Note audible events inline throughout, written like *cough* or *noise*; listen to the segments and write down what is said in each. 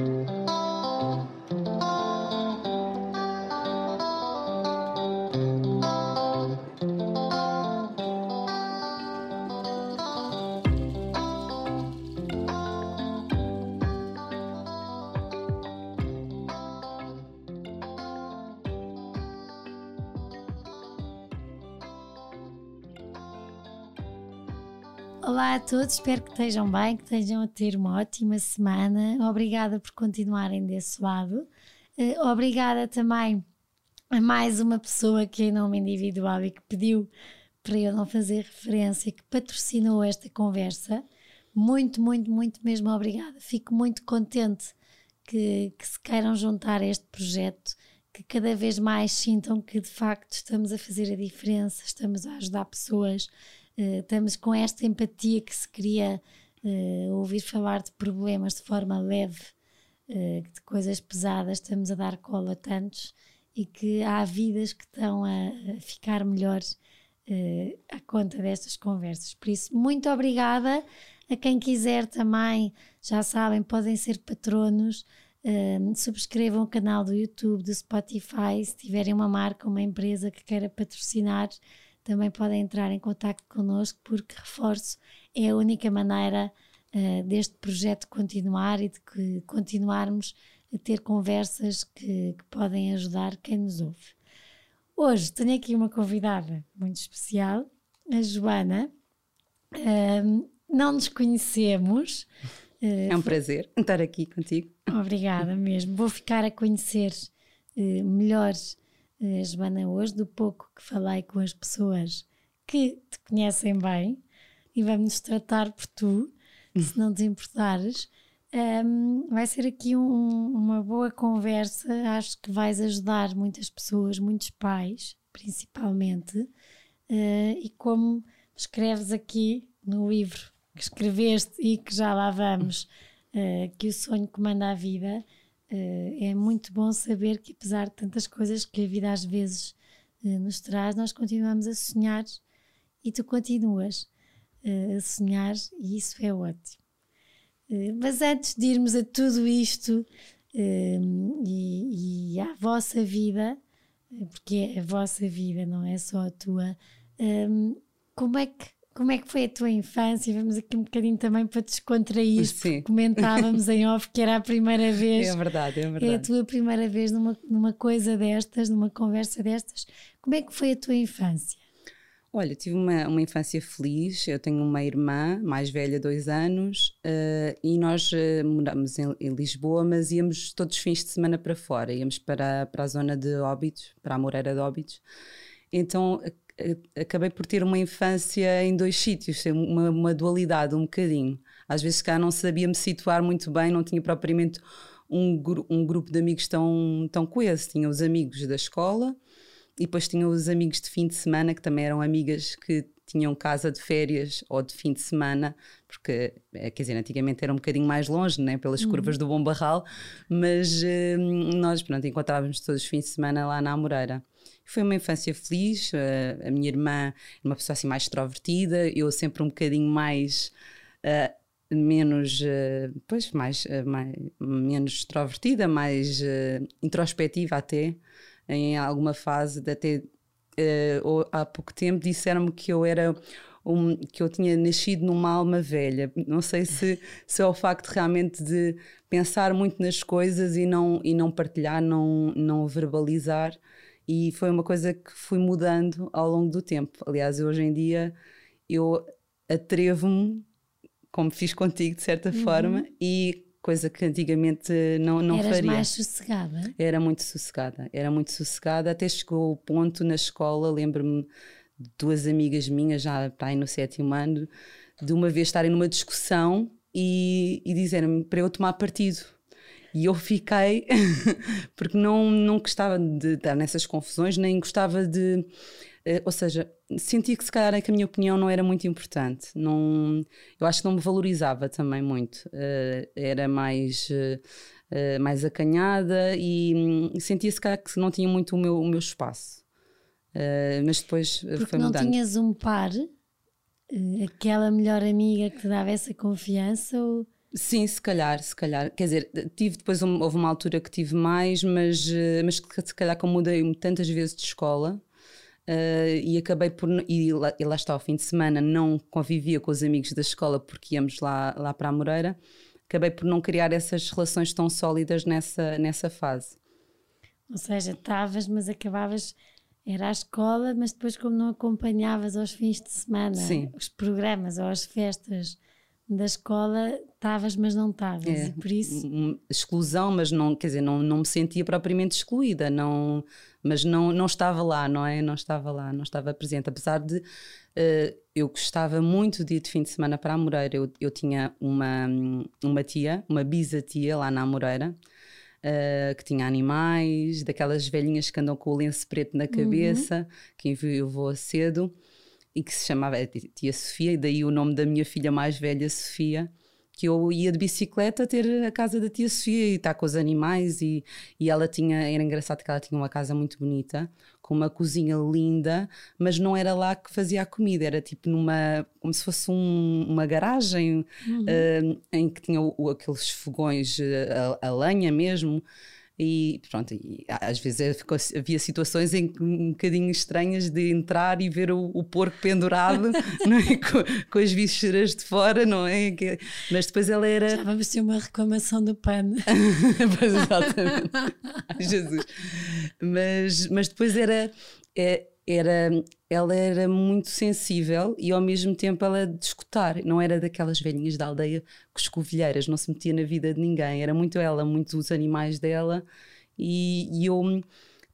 Olá a todos, espero que estejam bem, que estejam a ter uma ótima semana. Obrigada por continuarem desse lado. Uh, obrigada também a mais uma pessoa que em nome individual e que pediu para eu não fazer referência, que patrocinou esta conversa. Muito, muito, muito mesmo obrigada. Fico muito contente que, que se queiram juntar a este projeto, que cada vez mais sintam que de facto estamos a fazer a diferença, estamos a ajudar pessoas estamos com esta empatia que se queria uh, ouvir falar de problemas de forma leve, uh, de coisas pesadas, estamos a dar cola a tantos e que há vidas que estão a, a ficar melhores à conta destas conversas. Por isso, muito obrigada. A quem quiser também, já sabem, podem ser patronos. Uh, subscrevam o canal do YouTube, do Spotify. Se tiverem uma marca, uma empresa que queira patrocinar, também podem entrar em contato connosco, porque reforço, é a única maneira uh, deste projeto continuar e de que continuarmos a ter conversas que, que podem ajudar quem nos ouve. Hoje tenho aqui uma convidada muito especial, a Joana. Uh, não nos conhecemos. Uh, é um prazer estar aqui contigo. Obrigada mesmo. Vou ficar a conhecer uh, melhor Joana, hoje, do pouco que falei com as pessoas que te conhecem bem, e vamos tratar por tu, se não te importares. Um, vai ser aqui um, uma boa conversa. Acho que vais ajudar muitas pessoas, muitos pais, principalmente. Uh, e como escreves aqui no livro que escreveste e que já lá vamos, uh, que o sonho comanda a vida, é muito bom saber que, apesar de tantas coisas que a vida às vezes uh, nos traz, nós continuamos a sonhar e tu continuas uh, a sonhar, e isso é ótimo. mas antes de irmos a tudo isto e, e, à vossa vida, porque é a vossa vida, não é só a tua, como é que como é que foi a tua infância? Vamos aqui um bocadinho também para descontrair, porque comentávamos em off que era a primeira *laughs* vez. É verdade, é verdade. É a tua primeira vez numa, numa coisa destas, numa conversa destas. Como é que foi a tua infância? Olha, tive uma, uma infância feliz. Eu tenho uma irmã mais velha, dois anos, uh, e nós uh, moramos em, em, Lisboa, mas íamos todos os fins de semana para fora. Íamos para, para a zona de Óbidos, para a Moreira de Óbidos. Então acabei por ter uma infância em dois sítios, uma, uma dualidade um bocadinho. Às vezes cá não sabia me situar muito bem, não tinha propriamente um, um grupo de amigos tão, tão coeso. Tinha os amigos da escola e depois tinha os amigos de fim de semana, que também eram amigas que tinham casa de férias ou de fim de semana, porque, eh, quer dizer, antigamente era um bocadinho mais longe, né, pelas uhum. curvas do Bom Barral, mas uh, nós, pronto, encontrávamos todos os fins de semana lá na Amoreira. Foi uma infância feliz, uh, a minha irmã uma pessoa assim mais extrovertida, eu sempre um bocadinho mais... Uh, menos, pois, mais, mais, menos extrovertida, mais introspectiva até, em alguma fase, de até uh, há pouco tempo disseram-me que eu era um, que eu tinha nascido numa alma velha. Não sei se, *laughs* se é o facto realmente de pensar muito nas coisas e não, e não partilhar, não, não verbalizar. E foi uma coisa que fui mudando ao longo do tempo. Aliás, hoje em dia eu atrevo-me, como fiz contigo de certa uhum. forma, e coisa que antigamente não, não Eras faria. mais sossegada? Era muito sossegada, era muito sossegada, até chegou o ponto na escola, lembro-me de duas amigas minhas, já para aí no sétimo ano, de uma vez estarem numa discussão e, e dizerem-me para eu tomar partido. E eu fiquei, *laughs* porque não, não gostava de estar nessas confusões, nem gostava de eh, ou seja, sentia que se calhar é que a minha opinião não era muito importante. Não, eu acho que não me valorizava também muito. Uh, era mais, uh, mais acanhada e um, sentia se calhar que não tinha muito o meu, o meu espaço. mas depois Porque foi mudando. não tinhas um par, aquela melhor amiga que te dava essa confiança? Ou... Sim, se calhar, se calhar. Quer dizer, tive depois um, houve uma altura que tive mais, mas, eh, mas se calhar como mudei tantas vezes de escola uh, e acabei por e lá, e lá está ao fim de semana não convivia com os amigos da escola porque íamos lá, lá para a Moreira, acabei por não criar essas relações tão sólidas nessa, nessa fase. Ou seja, estavas, mas acabavas era a escola, mas depois como não acompanhavas aos fins de semana Sim. os programas ou as festas da escola, estavas, mas não estavas, é. por isso... Exclusão, mas não, quer dizer, não, não me sentia propriamente excluída, não, mas não, não estava lá, não é? Não estava lá, não estava presente, apesar de uh, eu gostava muito de ir de fim de semana para a Moreira, eu, eu tinha uma, uma tia, uma bisa-tia lá na Moreira, Uh, que tinha animais, daquelas velhinhas que andam com o lenço preto na cabeça, uhum. que enviou vou cedo e que se chamava Tia Sofia, e daí o nome da minha filha mais velha, Sofia, que eu ia de bicicleta ter a casa da tia Sofia e estar com os animais e, e ela tinha, era engraçado que ela tinha uma casa muito bonita, com uma cozinha linda, mas não era lá que fazia a comida, era tipo numa, como se fosse um, uma garagem uhum. uh, em que tinha o, aqueles fogões, a, a lenha mesmo, e pronto, e às vezes havia situações em um bocadinho estranhas de entrar e ver o, o porco pendurado *laughs* é? com, com, as vísceras de fora, não é? Mas depois ela era. Já vamos ter uma reclamação do pano. *laughs* pois exatamente. *laughs* Jesus. Mas, mas depois era. É, era, ela era muito sensível e ao mesmo tempo ela de escutar, não era daquelas velhinhas da aldeia que escovilheiras, não se metia na vida de ninguém, era muito ela, muito os animais dela. E, e eu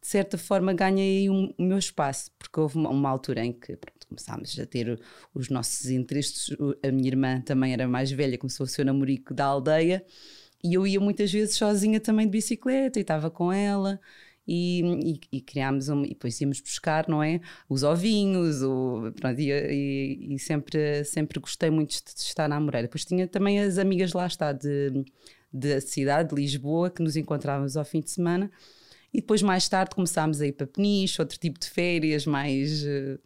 de certa forma ganhei o, meu espaço, porque houve uma, uma altura em que pronto, começámos a ter os nossos interesses, a minha irmã também era mais velha, começou o namorico da aldeia. E eu ia muitas vezes sozinha também de bicicleta e estava com ela e, e, e, criámos um, e depois íamos buscar, não é? Os ovinhos, o, pronto, e, e, sempre, sempre gostei muito de estar na Moreira. Depois tinha também as amigas lá está de, da cidade, de Lisboa, que nos encontrávamos ao fim de semana. E depois, mais tarde, começámos a ir para Peniche, outro tipo de férias, mais. Uh,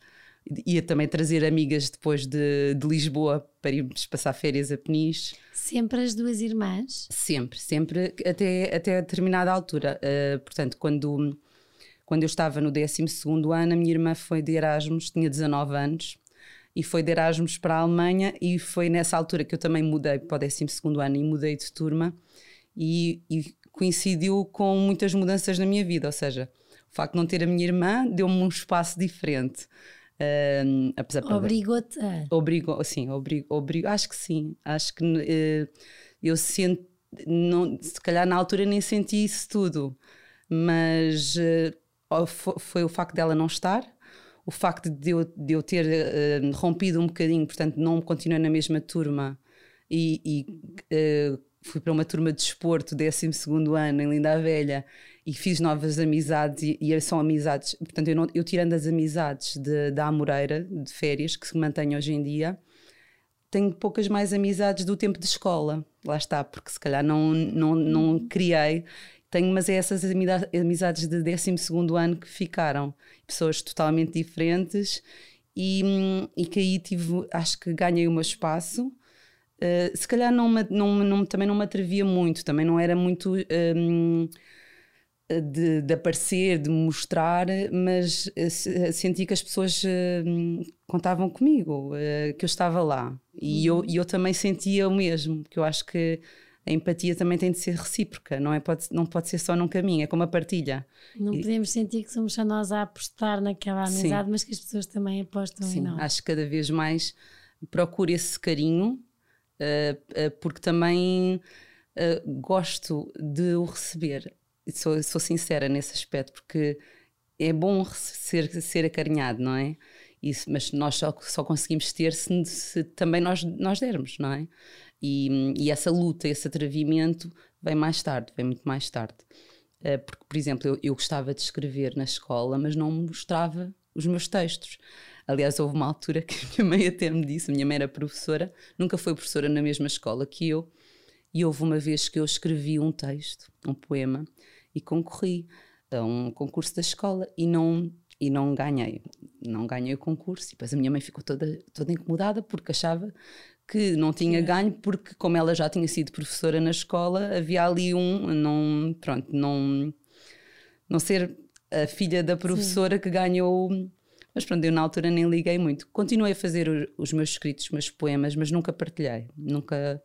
ia também trazer amigas depois de, de Lisboa para irmos passar férias a Peniche. Sempre as duas irmãs? Sempre, sempre, até, até determinada altura. Uh, portanto, quando, quando eu estava no 12 ano, a minha irmã foi de Erasmus, tinha 19 anos, e foi de Erasmus para a Alemanha, e foi nessa altura que eu também mudei para o 12 ano e mudei de turma, e, e coincidiu com muitas mudanças na minha vida, ou seja, o facto de não ter a minha irmã deu-me um espaço diferente. Um, Obrigou-te a. Obrigou, sim, obrigo, obrigo, acho que sim. Acho que uh, eu sinto, não, se calhar na altura nem senti isso tudo, mas uh, foi o facto dela não estar, o facto de eu, de eu ter uh, rompido um bocadinho, portanto, não continuei na mesma turma e, e fui para uma turma de desporto, 12 ano, em Linda a Velha, e fiz novas amizades e, e são amizades, portanto eu, não, eu tirando as amizades de, da Amoreira, de férias, que se mantêm hoje em dia, tenho poucas mais amizades do tempo de escola, lá está, porque se calhar não, não, não criei, tenho, mas é essas amizades de 12 ano que ficaram, pessoas totalmente diferentes e, e que aí tive, acho que ganhei o meu espaço, uh, se calhar não, me, não, não, também não me atrevia muito, também não era muito... Um, de, de, aparecer, de mostrar, mas eh, eh, senti que as pessoas uh, contavam comigo, que eu estava lá. E, uhum. eu, e eu também sentia o mesmo, que eu acho que a empatia também tem de ser recíproca, não, é, pode, não pode ser só num caminho, é como a partilha. Não e, podemos sentir que somos só nós a apostar naquela amizade, sim. mas que as pessoas também apostam sim, em nós. Acho que cada vez mais procuro esse carinho, uh, porque também gosto de o receber sou, sou sincera nesse aspecto, porque é bom ser, ser acarinhado, não é? Isso, mas nós só, só conseguimos ter se, se, também nós, nós dermos, não é? E, e, essa luta, esse atrevimento vem mais tarde, vem muito mais tarde. Uh, porque, por exemplo, eu, eu gostava de escrever na escola, mas não mostrava os meus textos. Aliás, houve uma altura que *laughs* a minha mãe até me disse, a minha mãe era professora, nunca foi professora na mesma escola que eu, e houve uma vez que eu escrevi um texto, um poema, e concorri a um concurso da escola e não e não ganhei, não ganhei o concurso. E depois a minha mãe ficou toda, toda incomodada porque achava que não tinha ganho porque como ela já tinha sido professora na escola havia ali um não pronto não não ser a filha da professora Sim. que ganhou mas pronto, eu na altura nem liguei muito. Continuei a fazer os meus escritos, os meus poemas, mas nunca partilhei. Nunca.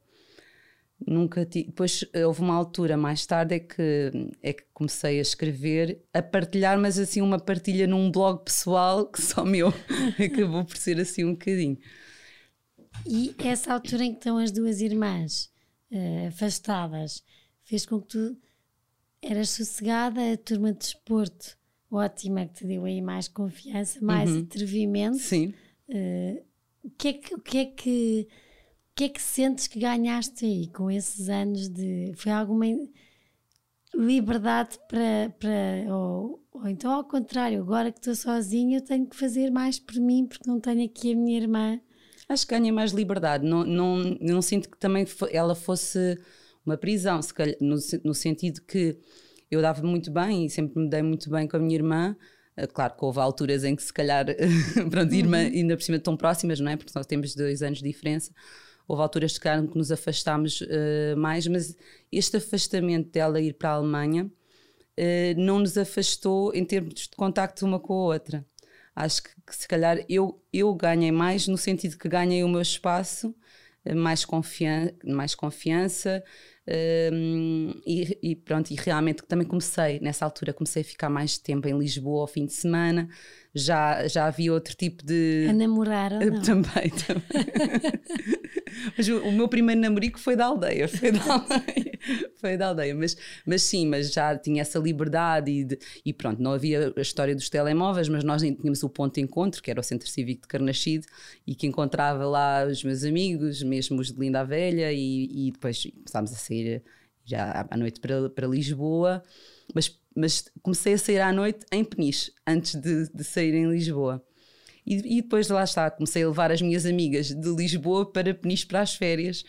Nunca tive. Depois houve uma altura mais tarde é que, é que comecei a escrever, a partilhar, mas assim uma partilha num blog pessoal que só meu *laughs* acabou por ser assim um bocadinho. E essa altura em que estão as duas irmãs uh, afastadas fez com que tu eras sossegada, a turma de desporto ótima, que te deu aí mais confiança, mais uhum. atrevimento. Sim. Uh, o que é que, o que é que o que é que sentes que ganhaste aí com esses anos de foi alguma liberdade para, para ou, ou então ao contrário, agora que estou sozinha eu tenho que fazer mais por mim porque não tenho aqui a minha irmã. Acho que ganha mais liberdade, não, não, não sinto que também ela fosse uma prisão, se calhar, no, no sentido que eu dava muito bem e sempre me dei muito bem com a minha irmã. Eh, claro que houve alturas em que se calhar, *laughs* pronto, uhum. irmã ainda por cima tão próximas, não é? Porque nós temos dois anos de diferença. Houve alturas que nos afastámos uh, mais, mas este afastamento dela ir para a Alemanha uh, não nos afastou em termos de contacto uma com a outra. Acho que, que se calhar eu, eu ganhei mais no sentido que ganhei o meu espaço, mais, confian mais confiança, um, e, e, pronto, e realmente também comecei, nessa altura, comecei a ficar mais tempo em Lisboa ao fim de semana. Já, já havia outro tipo de. A namorar ou não? Também, também. *laughs* mas o, o, meu primeiro namorico foi da aldeia, foi da aldeia, foi da aldeia. Mas, mas sim, mas já tinha essa liberdade e, de, e pronto, não havia a história dos telemóveis, mas nós tínhamos o ponto de encontro, que era o Centro Cívico de Carnaxide, e que encontrava lá os meus amigos, mesmo os de Linda a Velha, e, e depois começámos a sair já à noite para, para Lisboa, mas, mas comecei a sair à noite em Peniche, antes de, de sair em Lisboa. E, e, depois lá está, comecei a levar as minhas amigas de Lisboa para Peniche para as férias.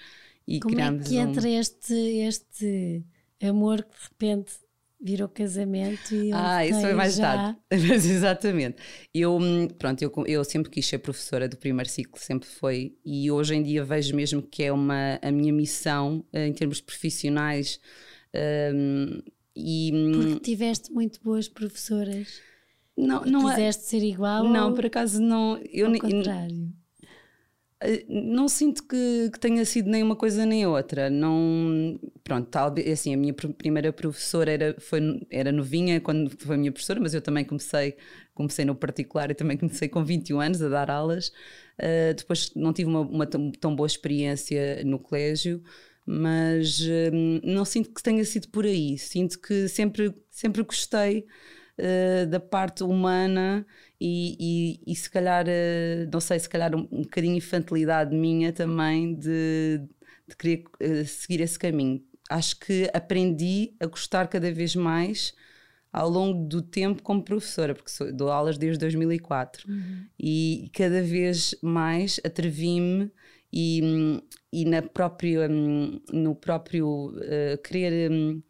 E Como é que entra um... este, este amor que de repente virou casamento e Ah, isso foi mais já... tarde. *laughs* Mas exatamente. Eu, hum, pronto, eu, eu sempre quis ser professora do primeiro ciclo, sempre foi. E hoje em dia vejo mesmo que é uma, a minha missão eh, em termos profissionais. Um, e, hum, Porque tiveste muito boas professoras. Não, não é- quiseste é, ser igual? Não, por acaso não. Eu, ao contrário. Eh, não sinto que, que, tenha sido nem uma coisa nem outra. Não, pronto, talvez assim, a minha primeira professora era, foi, era novinha quando foi a minha professora, mas eu também comecei, comecei no particular e também comecei com 21 anos a dar aulas. Uh, depois não tive uma, uma tão, tão, boa experiência no colégio, mas uh, não sinto que tenha sido por aí. Sinto que sempre, sempre gostei uh, da parte humana e, e, e, se calhar, uh, não sei, se calhar um, um bocadinho infantilidade minha também de, de querer uh, seguir esse caminho. Acho que aprendi a gostar cada vez mais ao longo do tempo como professora, porque sou, dou aulas desde 2004 uhum. e cada vez mais atrevi-me e, e na própria, no próprio uh, querer um,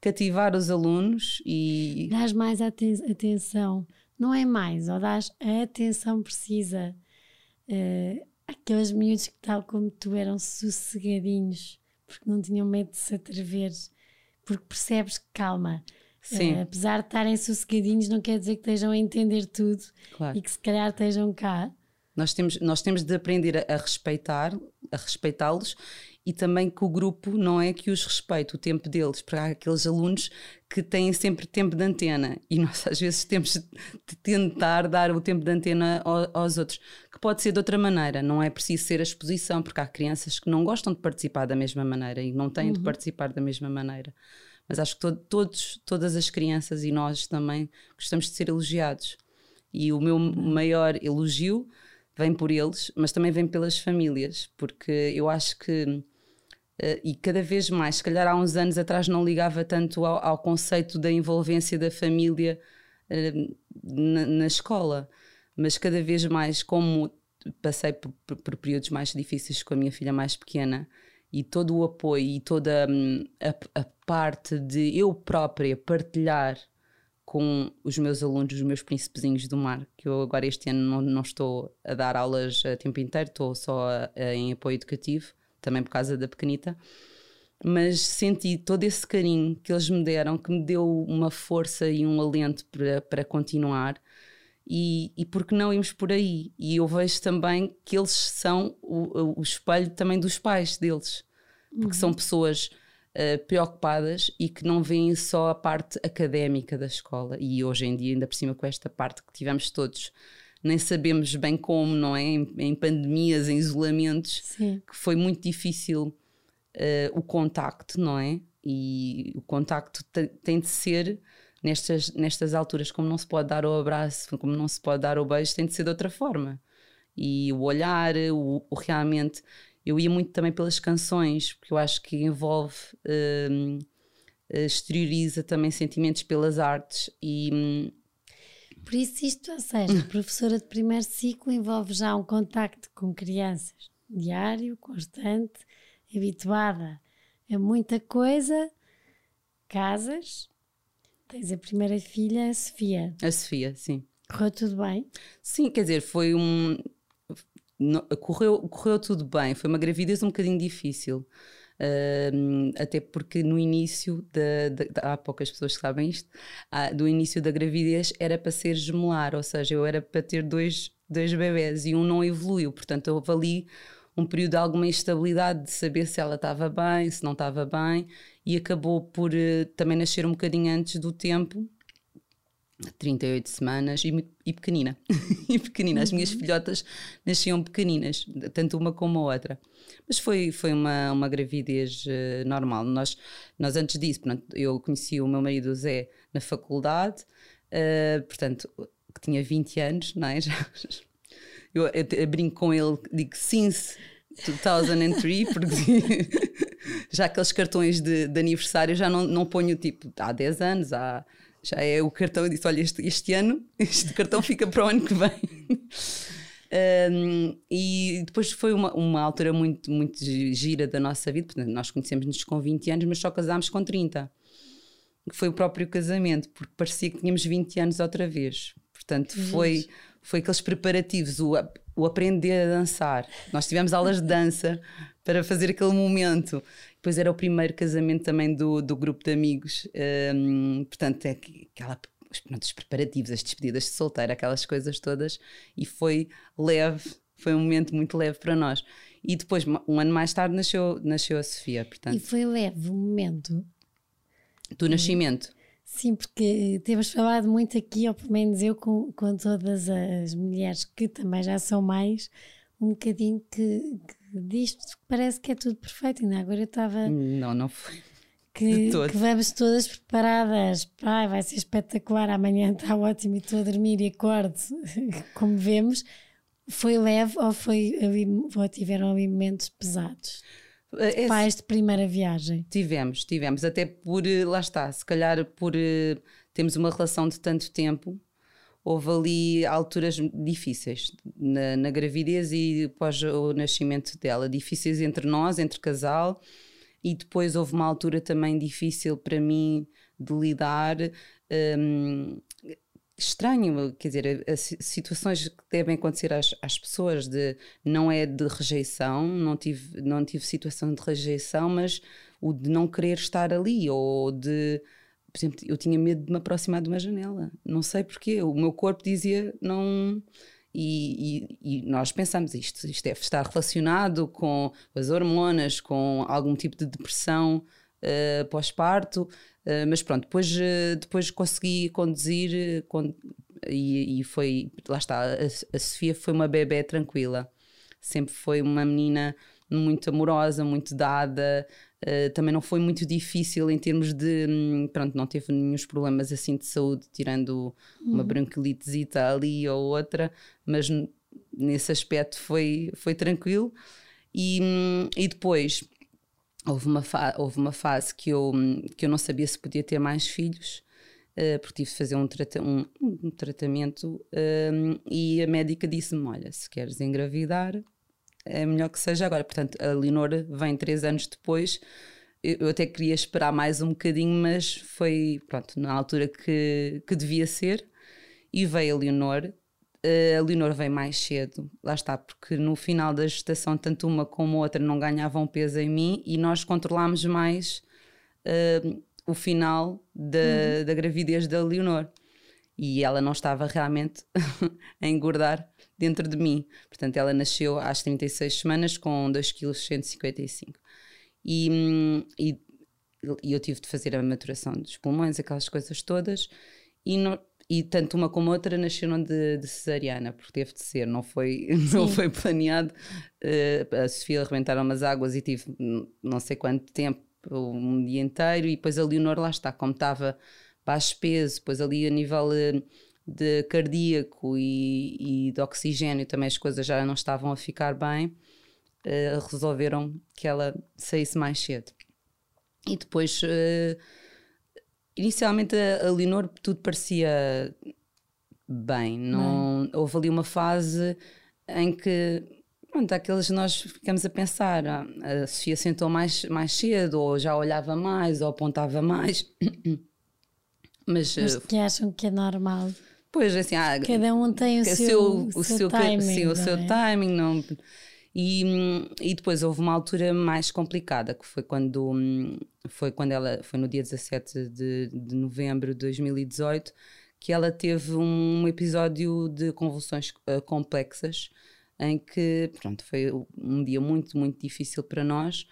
cativar os alunos e. Dás mais aten atenção, não é mais, ou dás a atenção precisa. Uh, aqueles miúdos que, tal como tu, eram sossegadinhos, porque não tinham medo de se atrever, porque percebes que, calma, Sim. Uh, apesar de estarem sossegadinhos, não quer dizer que estejam a entender tudo claro. e que se calhar estejam cá. Nós temos, nós temos de aprender a, a respeitar, a respeitá-los e também que o grupo não é que os respeite o tempo deles, para aqueles alunos que têm sempre tempo de antena e *laughs* nós às vezes temos de tentar dar o tempo de antena aos outros, que pode ser de outra maneira, não é preciso ser a exposição, porque há crianças que não gostam de participar da mesma maneira e não têm uhum. de participar da mesma maneira. Mas acho que to todos, todas as crianças e nós também gostamos de ser elogiados. E o meu uhum. maior elogio vem por eles, mas também vem pelas famílias, porque eu acho que Uh, e cada vez mais, se calhar há uns anos atrás não ligava tanto ao, ao conceito da envolvência da família uh, na, na, escola, mas cada vez mais, como passei por, por, períodos mais difíceis com a minha filha mais pequena e todo o apoio e toda um, a, a, parte de eu própria partilhar com os meus alunos, os meus príncipezinhos do mar, que eu agora este ano não, não estou a dar aulas a tempo inteiro, estou só a, a, em apoio educativo, também por causa da pequenita. Mas senti todo esse carinho que eles me deram, que me deu uma força e um alento para, para continuar. E, e por que não irmos por aí? E eu vejo também que eles são o, o espelho também dos pais deles, porque uhum. são pessoas uh, preocupadas e que não veem só a parte académica da escola. E hoje em dia, ainda por cima, com esta parte que tivemos todos, nem sabemos bem como, não é? Em, em pandemias, em isolamentos, Sim. que foi muito difícil uh, o contacto, não é? E o contacto tem de ser nestas, nestas alturas, como não se pode dar o abraço, como não se pode dar o beijo, tem de ser de outra forma. E o olhar, o, o realmente eu ia muito também pelas canções, porque eu acho que envolve, um, exterioriza também sentimentos pelas artes e. Hum, Por isso, isto, ou seja, *laughs* professora de primeiro ciclo envolve já um contacto com crianças diário, constante, habituada a muita coisa, casas. Tens a primeira filha, a Sofia. A Sofia, sim. Correu tudo bem? Sim, quer dizer, foi um correu, correu tudo bem, foi uma gravidez um bocadinho difícil. Uh, até porque no início, da, há poucas pessoas que sabem isto, uh, do início da gravidez era para ser gemelar, ou seja, eu era para ter dois, dois bebés e um não evoluiu, portanto houve ali um período de alguma instabilidade de saber se ela estava bem, se não estava bem, e acabou por uh, também nascer um bocadinho antes do tempo, 38 semanas e, e pequenina. *laughs* e pequenina. As minhas uhum. filhotas nasciam pequeninas, tanto uma como a outra. Mas foi, foi uma, uma gravidez uh, normal. Nós, nós antes disso, portanto, eu conheci o meu marido Zé na faculdade, uh, portanto, que tinha 20 anos, não é? *laughs* Já, eu, eu, eu brinco com ele, digo since 2003, *laughs* porque já aqueles cartões de, de aniversário já não, não ponho tipo há 10 anos, há já é o cartão. Eu disse: Olha, este, este ano, *laughs* este cartão fica para o ano que vem. Um, e depois foi uma, uma altura muito, muito gira da nossa vida. Portanto, nós conhecemos-nos com 20 anos, mas só casámos com 30. Que foi o próprio casamento, porque parecia que tínhamos 20 anos outra vez. Portanto, foi, foi aqueles preparativos, o, o aprender a dançar. Nós tivemos aulas de dança para fazer aquele momento. Depois era o primeiro casamento também do, do grupo de amigos, um, portanto, é aquela, os, os preparativos, as despedidas de solteiro, aquelas coisas todas, e foi leve, foi um momento muito leve para nós. E depois, um ano mais tarde, nasceu, nasceu a Sofia. Portanto. E foi leve o momento do nascimento. Sim, porque temos falado muito aqui, ou pelo menos eu, com, com todas as mulheres que também já são mais, um bocadinho que disto parece que é tudo perfeito. Ainda agora eu estava. Não, não foi. *laughs* Que, que, vamos todas preparadas. Ai, vai ser espetacular. Amanhã está ótimo e estou a dormir e acordo, *laughs* como vemos. Foi leve ou, foi, ou tiveram ali momentos pesados? Esse, Pais de primeira viagem. Tivemos, tivemos. Até por, eh, lá está, se calhar por uh, temos uma relação de tanto tempo houve ali alturas difíceis na, na gravidez e após o nascimento dela, difíceis entre nós, entre casal, e depois houve uma altura também difícil para mim de lidar. Um, estranho, quer dizer, situações que devem acontecer às, às, pessoas de não é de rejeição, não tive, não tive situação de rejeição, mas o de não querer estar ali ou de por exemplo, eu tinha medo de me aproximar de uma janela. Não sei porquê. O meu corpo dizia não. E, e, e, nós pensamos isto, isto deve estar relacionado com as hormonas, com algum tipo de depressão uh, pós-parto, uh, mas pronto, depois, uh, depois consegui conduzir e, e, foi, lá está, a, a Sofia foi uma bebê tranquila, sempre foi uma menina muito amorosa, muito dada, Uh, também não foi muito difícil em termos de. Hum, pronto, não teve nenhum problemas assim de saúde, tirando uhum. uma bronquilitesita ali ou outra, mas nesse aspecto foi, foi tranquilo. E, hum, e depois houve uma, houve uma fase que eu, hum, que eu não sabia se podia ter mais filhos. Uh, porque tive de fazer um, trata um, um tratamento uh, e a médica disse-me: Olha, se queres engravidar, é melhor que seja agora. Portanto, a Leonor vem três anos depois eu até queria esperar mais um bocadinho, mas foi, pronto, na altura que, que devia ser. E veio a Leonor. Uh, a Leonor veio mais cedo, lá está, porque no final da gestação, tanto uma como outra não ganhavam peso em mim e nós controlámos mais uh, o final da, uhum. da gravidez da Leonor. E ela não estava realmente *laughs* a engordar dentro de mim. Portanto, ela nasceu às 36 semanas com 2,155 kg. E, e, e, eu tive de fazer a maturação dos pulmões, aquelas coisas todas, e, no, e tanto uma como outra nasceram de, de, cesariana, porque teve de ser, não foi, *laughs* não foi planeado. Uh, a Sofia arrebentaram umas águas e tive não sei quanto tempo, um dia inteiro, e depois a Leonor lá está, como estava baixo peso, depois ali a nível uh, de cardíaco e, e de oxigênio também as coisas já não estavam a ficar bem uh, resolveram que ela saísse mais cedo. E depois, uh, inicialmente, a, a Leonor tudo parecia bem. Não, Houve ali uma fase em que pronto, aqueles nós ficamos a pensar, ah, a Sofia sentou mais, mais cedo, ou já olhava mais, ou apontava mais. *clears throat* Mas, Mas eh, que acham que é normal. Pois, assim, ah, cada um tem o seu, seu, o seu, seu timing. Sim, o seu é? timing. Não, e, e depois houve uma altura mais complicada, que foi quando, foi quando ela, foi no dia 17 de, de novembro de 2018, que ela teve um episódio de convulsões uh, complexas, em que, pronto, foi um dia muito, muito difícil para nós,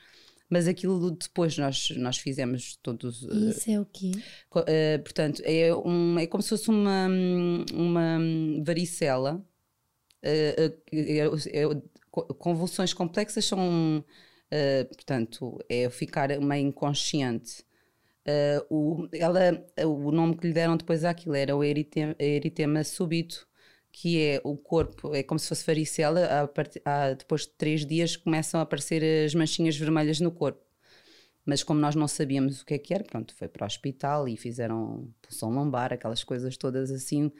mas aquilo depois nós, nós fizemos todos. Uh, Isso é o quê? Uh, portanto, é, um, é como se fosse uma, uma varicela. Uh, convulsões complexas são, portanto, é ficar meio inconsciente. O, ela, o nome que lhe deram depois àquilo era o eritema, eritema súbito, que é o corpo, é como se fosse varicela, a, a, depois de três dias começam a aparecer as manchinhas vermelhas no corpo. Mas como nós não sabíamos o que é que era, pronto, foi para o hospital e fizeram pulsão lombar, aquelas coisas todas assim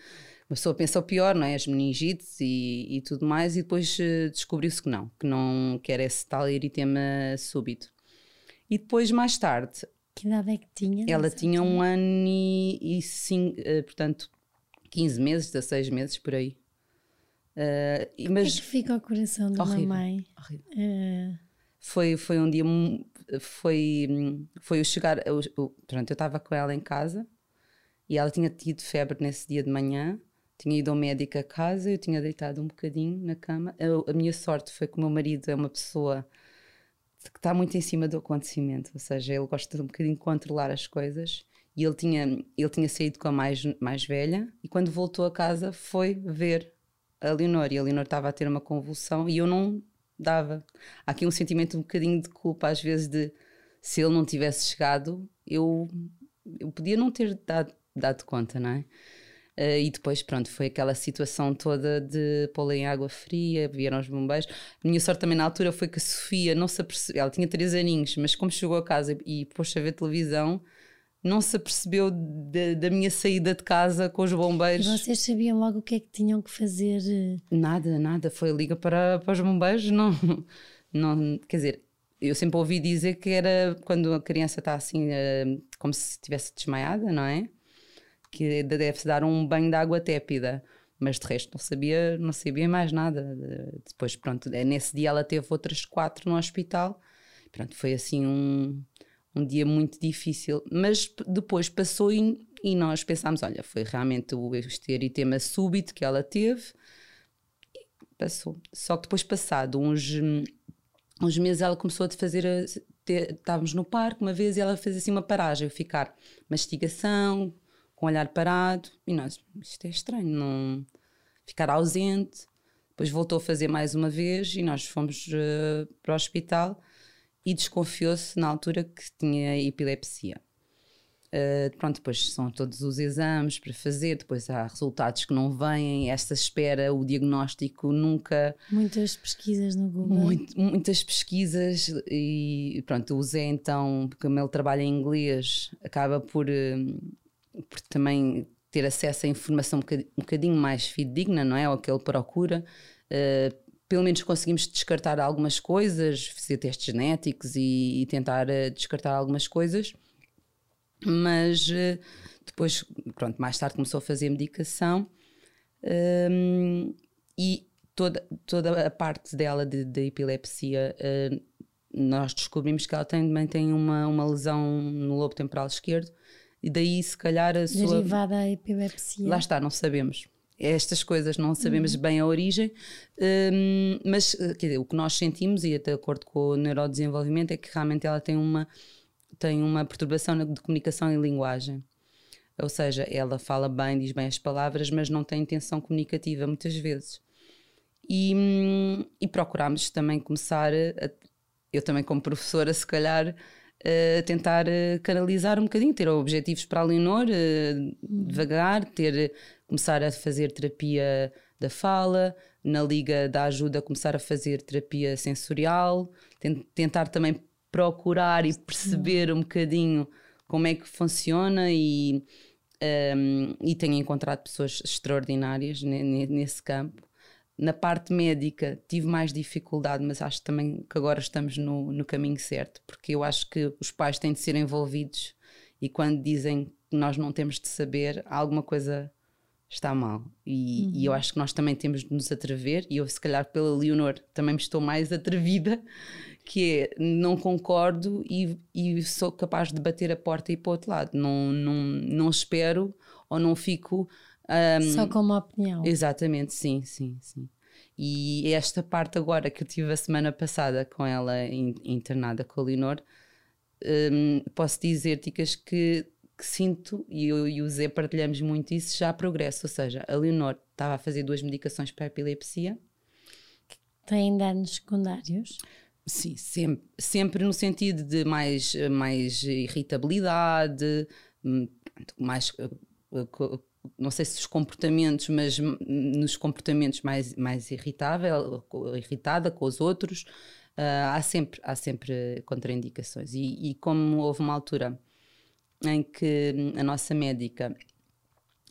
uma pessoa pensa o pior, não é? As meningites e, e tudo mais, e depois uh, descobriu-se que não, que não que era esse tal eritema súbito. E depois, mais tarde. Que idade é que tinha? Ela tinha um ano e, e cinco, uh, portanto, 15 meses, 16 meses por aí. Uh, mas, é que fica o coração de horrível, uma mãe? Horrível. Uh... Foi, foi um dia. Foi, foi o chegar. Eu, eu, pronto, eu estava com ela em casa e ela tinha tido febre nesse dia de manhã tinha ido ao médico a casa, eu tinha deitado um bocadinho na cama. A, a minha sorte foi que o meu marido é uma pessoa que está muito em cima do acontecimento, ou seja, ele gosta de um bocadinho de controlar as coisas. E ele tinha, ele tinha saído com a mais, mais velha e quando voltou a casa foi ver a Leonor. E a Leonor estava a ter uma convulsão e eu não dava. Há aqui um sentimento um bocadinho de culpa, às vezes, de se ele não tivesse chegado, eu, eu podia não ter dado, dado conta, não é? Uh, e depois, pronto, foi aquela situação toda de pô-la em água fria, vieram os bombeiros. A minha sorte também na altura foi que a Sofia não se apercebeu, ela tinha três aninhos, mas como chegou a casa e pôs a ver televisão, não se apercebeu de, da minha saída de casa com os bombeiros. E vocês sabiam logo o que é que tinham que fazer? Nada, nada. Foi liga para, para os bombeiros, não, não. Quer dizer, eu sempre ouvi dizer que era quando a criança está assim, uh, como se estivesse desmaiada, não é? que deve-se dar um banho de água tépida mas de resto não sabia, não sabia mais nada. Depois, pronto, é, nesse dia ela teve outras quatro no hospital. Pronto, foi assim um, um dia muito difícil. Mas depois passou e, e nós pensámos: olha, foi realmente o eritema súbito que ela teve. Passou. Só que depois, passado uns, uns meses, ela começou a fazer. A, ter, estávamos no parque uma vez e ela fez assim uma paragem, ficar mastigação, com o olhar parado, e nós, isto é estranho, não ficar ausente. Depois voltou a fazer mais uma vez e nós fomos uh, para o hospital e desconfiou-se na altura que tinha epilepsia. Uh, pronto, depois são todos os exames para fazer, depois há resultados que não vêm, esta espera, o diagnóstico nunca. Muitas pesquisas no Google. Muito, muitas pesquisas e pronto, o Zé então, como ele trabalha em inglês, acaba por uh, por também ter acesso a informação um bocadinho, mais fidedigna, não é? Ou que ele procura. Uh, pelo menos conseguimos descartar algumas coisas, fazer testes genéticos e, e tentar uh, descartar algumas coisas, mas uh, depois, pronto, mais tarde começou a fazer medicação um, e toda, toda a parte dela de, de epilepsia, uh, nós descobrimos que ela tem, também tem uma, uma lesão no lobo temporal esquerdo e daí se calhar a sua... Derivada à epilepsia. Lá está, não sabemos estas coisas, não sabemos uhum. bem a origem, um, mas eh, dizer, o que nós sentimos, e de acordo com o neurodesenvolvimento, é que realmente ela tem uma, tem uma perturbação de comunicação e linguagem. Ou seja, ela fala bem, diz bem as palavras, mas não tem intenção comunicativa muitas vezes. E, hum, e procurámos também começar, a, eu também como professora, se calhar, Uh, tentar uh, canalizar um bocadinho, ter objetivos para a Leonor, uh, devagar, ter, começar a fazer terapia da fala, na Liga da Ajuda começar a fazer terapia sensorial, tentar também procurar e perceber um bocadinho como é que funciona e, um, e tenho encontrado pessoas extraordinárias nesse campo. Na parte médica tive mais dificuldade, mas acho também que agora estamos no, no caminho certo, porque eu acho que os pais têm de ser envolvidos e quando dizem que nós não temos de saber, alguma coisa está mal. E, uhum. e, eu acho que nós também temos de nos atrever, e eu, se calhar, pela Leonor, também me estou mais atrevida, *laughs* que é não concordo e, e sou capaz de bater a porta e ir para o outro lado. Não, não, não espero ou não fico um, Só com uma opinião. Exatamente, sim, sim, sim. E esta parte agora que eu tive a semana passada com ela internada com a Leonor, um, posso dizer, Ticas, que, que sinto, e eu e o Zé partilhamos muito isso, já há progresso. Ou seja, a Leonor estava a fazer duas medicações para a epilepsia. Tem danos secundários? Sim, sempre, sempre no sentido de mais, mais irritabilidade, hum, mais não sei se os comportamentos, mas nos comportamentos mais, mais irritável, irritada com os outros, uh, há, sempre, há sempre contraindicações. E, e, como houve uma altura em que a nossa médica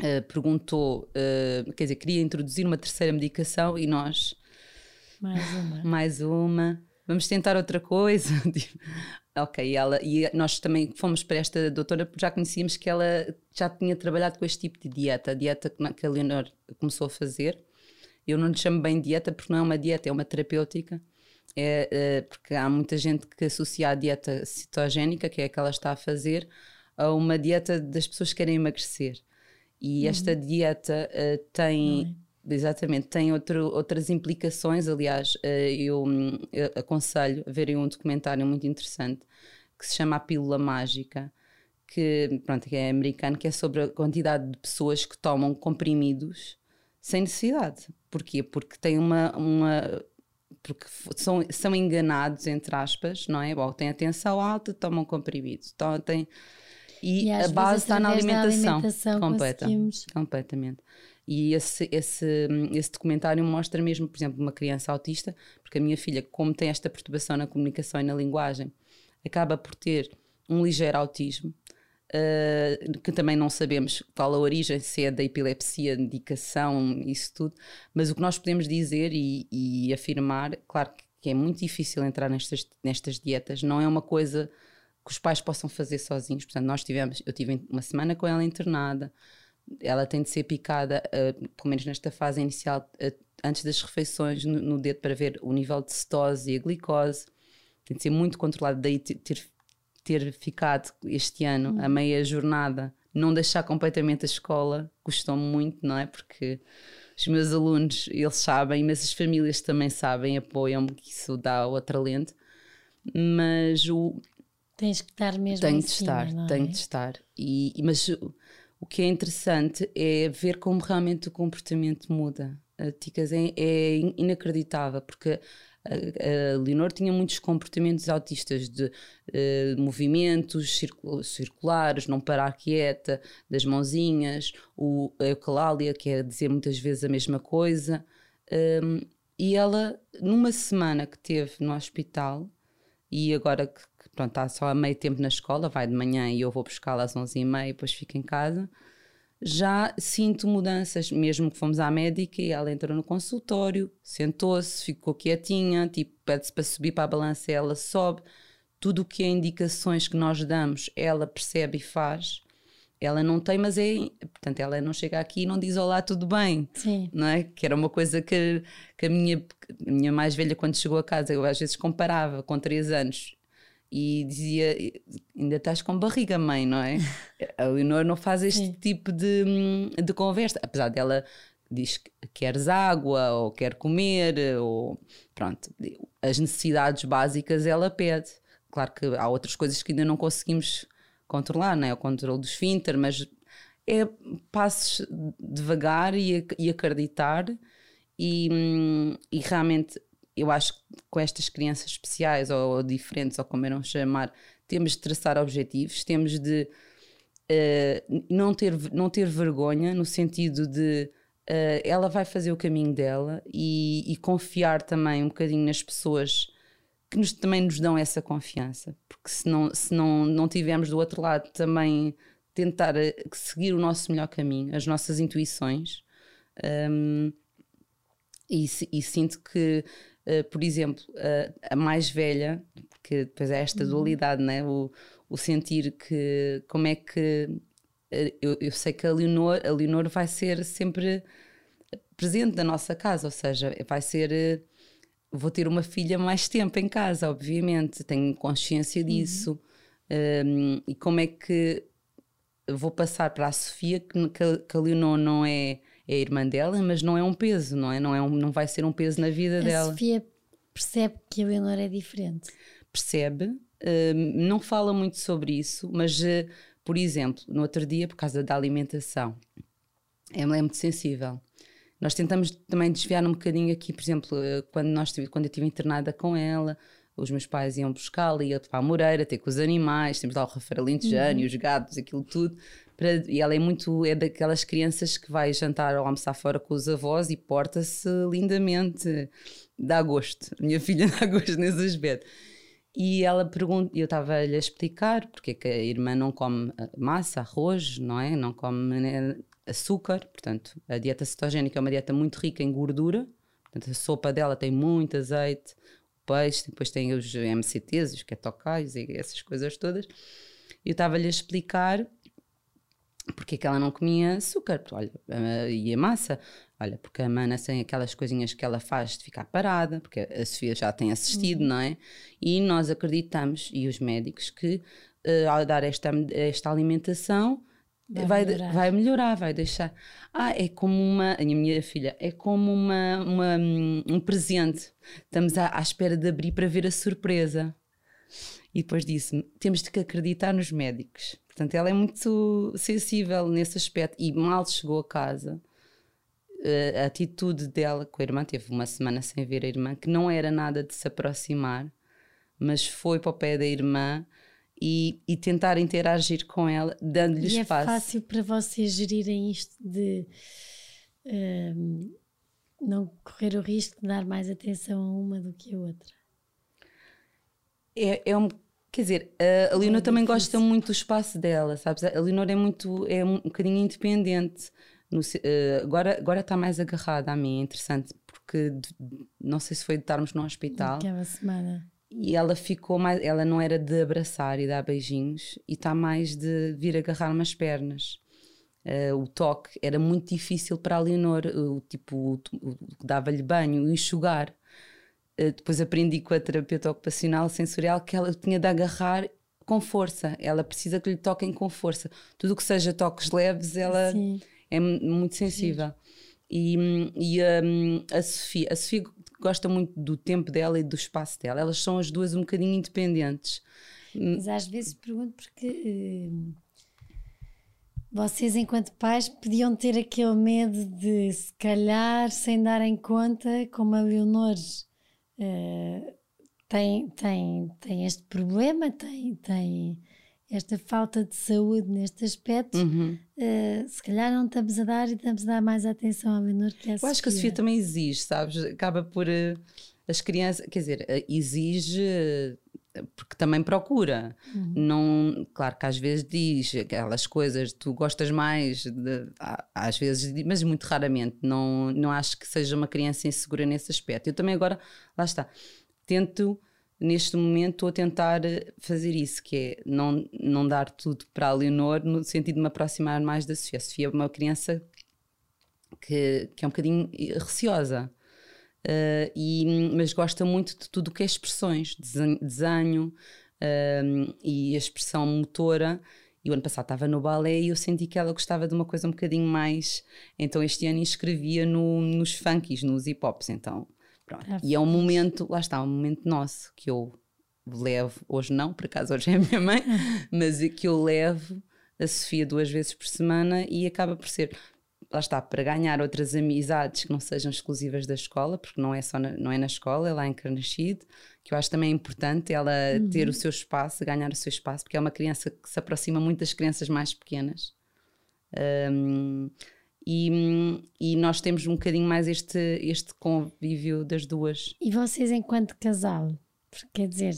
uh, perguntou, uh, quer dizer, queria introduzir uma terceira medicação e nós. Mais uma. *laughs* Mais uma. Vamos tentar outra coisa. *laughs* Tipo, Ok, ela, e nós também fomos para esta doutora porque já conhecíamos que ela já tinha trabalhado com este tipo de dieta, a dieta que a Leonor começou a fazer. Eu não lhe chamo bem dieta porque não é uma dieta, é uma terapêutica. É, é, porque há muita gente que associa a dieta cetogénica, que é a que ela está a fazer, a uma dieta das pessoas que querem emagrecer. E uhum. esta dieta uh, tem. Exatamente, tem outro, outras implicações. Aliás, eh, eu, eu aconselho a verem um documentário muito interessante que se chama A Pílula Mágica, que, pronto, que é americano, que é sobre a quantidade de pessoas que tomam comprimidos sem necessidade. Porquê? Porque tem uma. uma porque são, são enganados, entre aspas, não é? Bom, têm atenção alta, tomam comprimidos. Então, tem, e, e a base está na alimentação, alimentação completa, completamente. E esse, esse, esse documentário mostra mesmo, por exemplo, uma criança autista, porque a minha filha, como tem esta perturbação na comunicação e na linguagem, acaba por ter um ligeiro autismo, uh, que também não sabemos qual a origem, se é da epilepsia, indicação, isso tudo, mas o que nós podemos dizer e, e afirmar, claro que é muito difícil entrar nestas, nestas dietas, não é uma coisa que os pais possam fazer sozinhos. Portanto, nós tivemos, eu tive uma semana com ela internada, ela tem de ser picada, uh, pelo menos nesta fase inicial, uh, antes das refeições, no, no, dedo para ver o nível de cetose e a glicose. Tem de ser muito controlado. Daí ter, ter ficado este ano uhum. a meia jornada, não deixar completamente a escola, custou muito, não é? Porque os meus alunos, eles sabem, mas as famílias também sabem, apoiam-me, que isso dá outro alento. Mas o. Tens que estar mesmo Tenho de estar, é? tenho de estar. E, mas o que é interessante é ver como realmente o comportamento muda. A Ticas é, é inacreditável, porque a, a Leonor tinha muitos comportamentos autistas de uh, movimentos circulares, não parar quieta, das mãozinhas, o, a eucalália, que é dizer muitas vezes a mesma coisa. Um, e ela, numa semana que teve no hospital, e agora que pronto, está só a meio tempo na escola, vai de manhã e eu vou buscá-la às 11h30 e depois fica em casa. já sinto mudanças, mesmo que fomos à médica e ela entrou no consultório, sentou-se, ficou quietinha, tipo, pede-se para subir para a balança, ela sobe. Tudo o que é indicações que nós damos, ela percebe e faz. Ela não tem, mas é. Portanto, ela não chega aqui e não diz olá, tudo bem. Sim. Não é? Que era uma coisa que, que a, minha, a minha mais velha, quando chegou a casa, eu às vezes comparava com 3 anos e dizia: Ainda estás com barriga, mãe, não é? *laughs* a Leonor não faz este Sim. tipo de, de conversa, apesar dela diz que queres água ou quer comer, ou pronto, as necessidades básicas ela pede. Claro que há outras coisas que ainda não conseguimos controlar, não é? O controle do esfíncter, mas é passos devagar e, e acreditar e, hum, e realmente eu acho que com estas crianças especiais ou, ou diferentes, ou como irão chamar, temos de traçar objetivos, temos de uh, não, ter, não ter vergonha no sentido de uh, ela vai fazer o caminho dela e, e, confiar também um bocadinho nas pessoas que nos, também nos dão essa confiança, porque se não, se não, não tivermos do outro lado também tentar eh, seguir o nosso melhor caminho, as nossas intuições. Um, e, e, sinto que eh, por exemplo, uh, a mais velha, porque depois é esta uhum. dualidade, né? o, o sentir que como é que uh, eu, eu, sei que a Leonor, a Leonor vai ser sempre presente na nossa casa, ou seja, vai ser vou ter uma filha mais tempo em casa, obviamente, tenho consciência uhum. disso. Uhum. Um, e como é que vou passar para a Sofia que, que a Leonor não é é a irmã dela, mas não é um peso, não é? Não, é um, não vai ser um peso na vida a dela. A Sofia percebe que a Leonor é diferente. Percebe, uh, não fala muito sobre isso, mas, uh, por exemplo, no outro dia, por causa da alimentação, ela é muito sensível. Nós tentamos também desviar um bocadinho aqui, por exemplo, uh, quando, nós, quando eu estive internada com ela, os meus pais iam buscá-la, ia para a Moreira, ter com os animais, temos lá o Rafael Lintejano uhum. e os gatos, aquilo tudo. Para, e ela é muito, é daquelas crianças que vai jantar ou almoçar fora com os avós e porta-se lindamente. Dá gosto. Minha *laughs* filha dá gosto nesse aspecto. E ela pergunta, eu estava-lhe a explicar porque é que a irmã não come massa, arroz, não é? Não come né, açúcar. Portanto, a dieta cetogénica é uma dieta muito rica em gordura. Portanto, a sopa dela tem muito azeite, peixe, depois tem os MCTs, os ketocais e essas coisas todas. Eu estava-lhe a explicar porque é que ela não comia açúcar, olha, e a massa, olha, porque a mana tem aquelas coisinhas que ela faz de ficar parada, porque a Sofia já tem assistido, uhum. não é? E nós acreditamos, e os médicos, que uh, ao dar esta, esta alimentação vai, vai melhorar. vai melhorar, vai deixar. Ah, é como uma, a minha filha, é como uma, uma um presente. Estamos à, à espera de abrir para ver a surpresa. E depois disse-me: temos de que acreditar nos médicos. Portanto, ela é muito sensível nesse aspecto. E mal chegou a casa, a atitude dela com a irmã, teve uma semana sem ver a irmã, que não era nada de se aproximar, mas foi para o pé da irmã e, e tentar interagir com ela, dando-lhe espaço. é fácil para vocês gerirem isto de um, não correr o risco de dar mais atenção a uma do que a outra? É, é um Quer dizer, a, a Leonor é também gosta muito do espaço dela, sabes? A Leonor é muito, é um, bocadinho independente. No, uh, agora, agora está mais agarrada a mim, é interessante, porque não sei se foi de estarmos no hospital. Aquela semana. E ela ficou mais, ela não era de abraçar e dar beijinhos, e está mais de vir agarrar umas pernas. Uh, o toque era muito difícil para a Leonor, o tipo, dava-lhe banho, enxugar. Eh, depois aprendi com a terapeuta ocupacional sensorial que ela tinha de agarrar com força, ela precisa que lhe toquem com força. Tudo que seja toques leves, ela Sim. é muito sensível. E, e um, a Sofia, a Sofia gosta muito do tempo dela e do espaço dela. Elas são as duas um bocadinho independentes. Mas às vezes pergunto porque hum, vocês, enquanto pais, podiam ter aquele medo de, se calhar, sem darem conta, como a Leonor uh, tem, tem, tem este problema, tem, tem esta falta de saúde neste aspecto, uhum. uh, se calhar não estamos a dar e estamos a dar mais atenção à menor que a Eu acho que a Sofia também exige, sabes? Acaba por uh, as crianças, quer dizer, exige porque também procura. Uhum. Não, claro que às vezes diz aquelas coisas, tu gostas mais, de, às vezes, mas muito raramente. Não, não acho que seja uma criança insegura nesse aspecto. Eu também agora, lá está, tento neste momento estou a tentar fazer isso, que é não, não dar tudo para a Leonor no sentido de me aproximar mais da Sofia. A Sofia é uma criança que, que é um bocadinho receosa. Uh, e, mas gosta muito de tudo o que é expressões, desenho, desenho uh, e a expressão motora. E o ano passado estava no balé e eu senti que ela gostava de uma coisa um bocadinho mais. Então este ano inscrevia no, nos funkies, nos hip hops. Então, pronto. É e é um momento, lá está, um momento nosso que eu levo, hoje não, por acaso hoje é a minha mãe, *laughs* mas que eu levo a Sofia duas vezes por semana e acaba por ser lá está, para ganhar outras amizades que não sejam exclusivas da escola, porque não é só na, não é na escola, é lá em Carnachide, que eu acho também importante ela uhum. ter o seu espaço, ganhar o seu espaço, porque é uma criança que se aproxima muito das crianças mais pequenas. Um, e, e, nós temos um bocadinho mais este, este convívio das duas. E vocês, enquanto casal, porque quer dizer,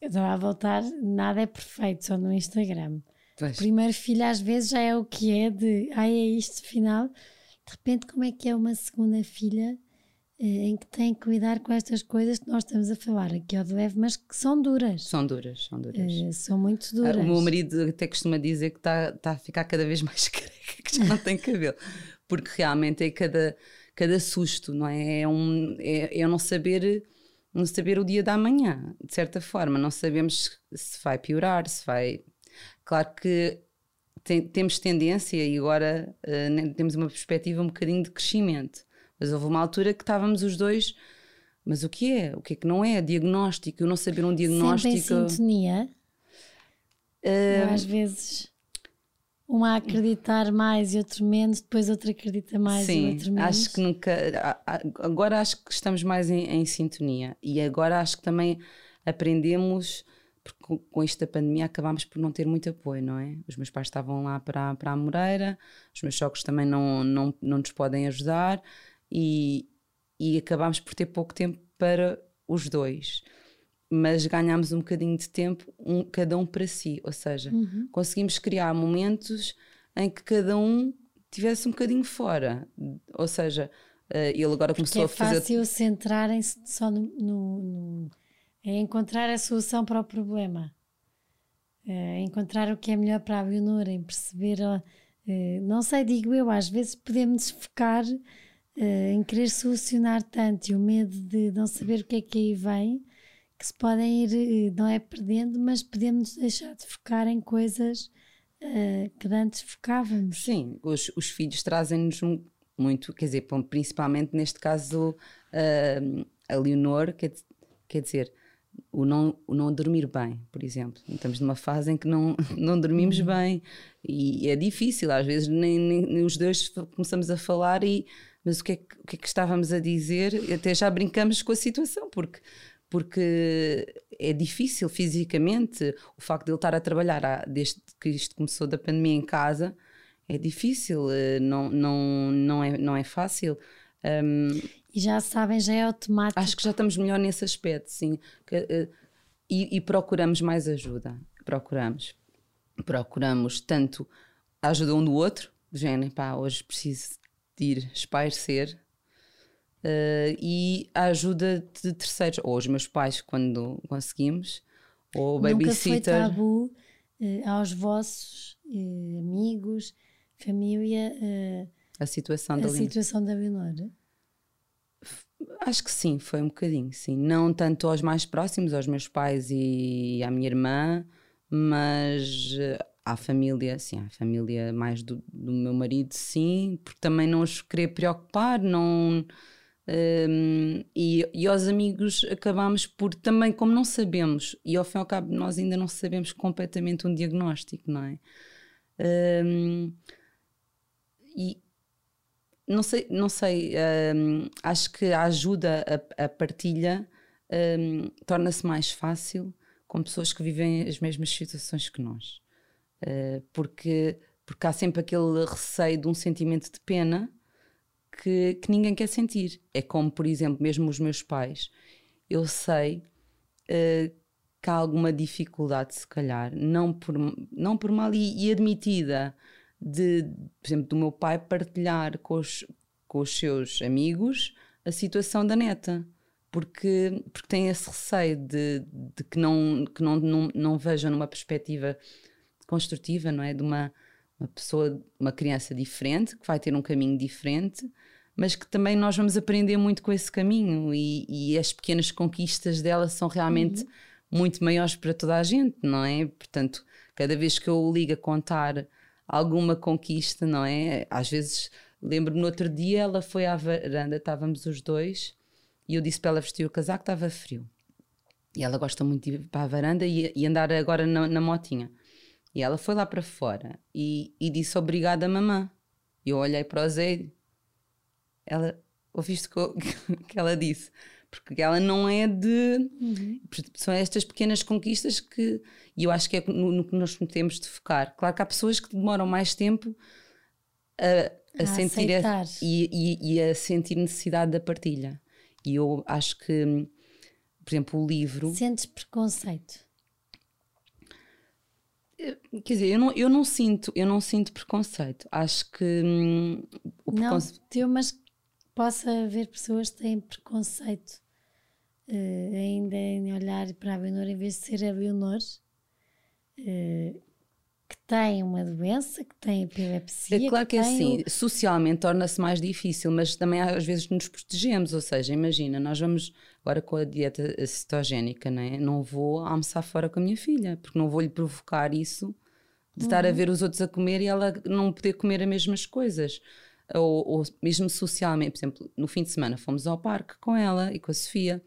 eu estava a voltar, nada é perfeito só no Instagram. Pois. Primeiro filho às vezes já é o que é de ai é isto final. De repente, como é que é uma segunda filha eh, em que tem que cuidar com estas coisas que nós estamos a falar aqui ao de leve, mas que são duras. São duras, são duras. Uh, são muito duras. o meu marido até costuma dizer que está tá a ficar cada vez mais *laughs* careca, que já não tem cabelo. Porque realmente é cada, cada susto, não é? É, um, é, é não saber não saber o dia da manhã, de certa forma. Não sabemos se vai piorar, se vai Claro que tem, temos tendência e agora uh, temos uma perspectiva um bocadinho de crescimento. Mas houve uma altura que estávamos os dois, mas o que é? O que é que não é? Diagnóstico, eu não saber um diagnóstico. Sempre em sintonia. Uh, às vezes uma a acreditar mais e outro menos, depois outro acredita mais sim, e outro menos. Acho que nunca. Agora acho que estamos mais em, em sintonia e agora acho que também aprendemos porque com isto da pandemia acabámos por não ter muito apoio, não é? Os meus pais estavam lá para, para a Moreira, os meus sogros também não, não, não nos podem ajudar e, e acabámos por ter pouco tempo para os dois. Mas ganhámos um bocadinho de tempo, um, cada um para si, ou seja, uhum. conseguimos criar momentos em que cada um tivesse um bocadinho fora, ou seja, uh, ele agora Porque começou é a fazer. É fácil centrarem-se só no, no, no é encontrar a solução para o problema. É encontrar o que é melhor para a Leonor, em perceber. É, não sei, digo eu, às vezes podemos focar é, em querer solucionar tanto e o medo de não saber o que é que aí vem, que se podem ir, não é perdendo, mas podemos deixar de focar em coisas que antes focávamos. Sim, os, os filhos trazem-nos muito, quer dizer, principalmente neste caso a Leonor, quer, quer dizer, o não, o não dormir bem, por exemplo. Estamos numa fase em que não, *laughs* não dormimos uhum. bem e é difícil, às vezes nem, nem, os dois começamos a falar e mas o que, é que, o que é que estávamos a dizer? Até já brincamos com a situação, porque porque é difícil fisicamente o facto de ele estar a trabalhar desde que isto começou da pandemia em casa é difícil, eh, não, não, não, é, não é fácil. Um, e já sabem, já é automático. Acho que já estamos melhor nesse aspecto, sim. Que, uh, e, e, procuramos mais ajuda. Procuramos. Procuramos tanto a ajuda um do outro, do género, pá, hoje preciso de ir espairecer. Uh, e a ajuda de terceiros, ou os meus pais, quando conseguimos, ou o babysitter. Nunca foi tabu uh, aos vossos amigos, família, a situação a da situação da Leonora? Acho que sim, foi um bocadinho, sim. Não tanto aos mais próximos, aos meus pais e à minha irmã, mas eh, à família, sim, à família mais do, do meu marido, sim, porque também não os querer preocupar, não. Um, e, e aos amigos acabamos por também, como não sabemos, e ao fim e ao cabo nós ainda não sabemos completamente um diagnóstico, não é? Um, e, não sei, não sei um, acho que a ajuda, a, a partilha um, torna-se mais fácil com pessoas que vivem as mesmas situações que nós. Uh, porque, porque há sempre aquele receio de um sentimento de pena que, que ninguém quer sentir. É como, por exemplo, mesmo os meus pais. Eu sei uh, que há alguma dificuldade, se calhar, não por, não por mal e, e admitida, de, por exemplo, do meu pai partilhar com os, com os seus amigos a situação da neta. Porque, porque tem esse receio de, de que, não, que não, não, não vejam numa perspectiva construtiva, não é? De uma, uma pessoa, uma criança diferente, que vai ter um caminho diferente, mas que também nós vamos aprender muito com esse caminho e, e as pequenas conquistas dela são realmente uhum. muito maiores para toda a gente, não é? Portanto, cada vez que eu ligo a contar alguma conquista, não é? Às vezes lembro-me no outro dia ela foi à varanda, estávamos os dois e eu disse para ela vestir o casaco, estava frio. E ela gosta muito de ir para a varanda e, e andar agora na, na, motinha. E ela foi lá para fora e, e disse obrigada, mamã. E eu olhei para o Zé. Ela, ouviste o que *laughs* ela disse? Porque ela não é de. Uhum. São estas pequenas conquistas que. E eu acho que é no, no, que nós temos de focar. Claro que há pessoas que demoram mais tempo a, a, a sentir a, e, e, e a sentir necessidade da partilha. E eu acho que, por exemplo, o livro. Sentes preconceito? Quer dizer, eu não, eu não sinto, eu não sinto preconceito. Acho que hum, o preconceito. Não, teu, mas possa haver pessoas que têm preconceito uh, ainda em olhar para a Leonor em vez de ser a Leonor. Uh, que tem uma doença, que tem epilepsia. É claro que, que é assim, o... socialmente torna-se mais difícil, mas também às vezes nos protegemos, ou seja, imagina, nós vamos agora com a dieta cetogénica, né? não vou almoçar fora com a minha filha, porque não vou lhe provocar isso de uhum. estar a uhum. ver os outros a comer e ela não poder comer as mesmas coisas. Ou, ou mesmo socialmente, por exemplo, no fim de semana fomos ao parque com ela e com a Sofia,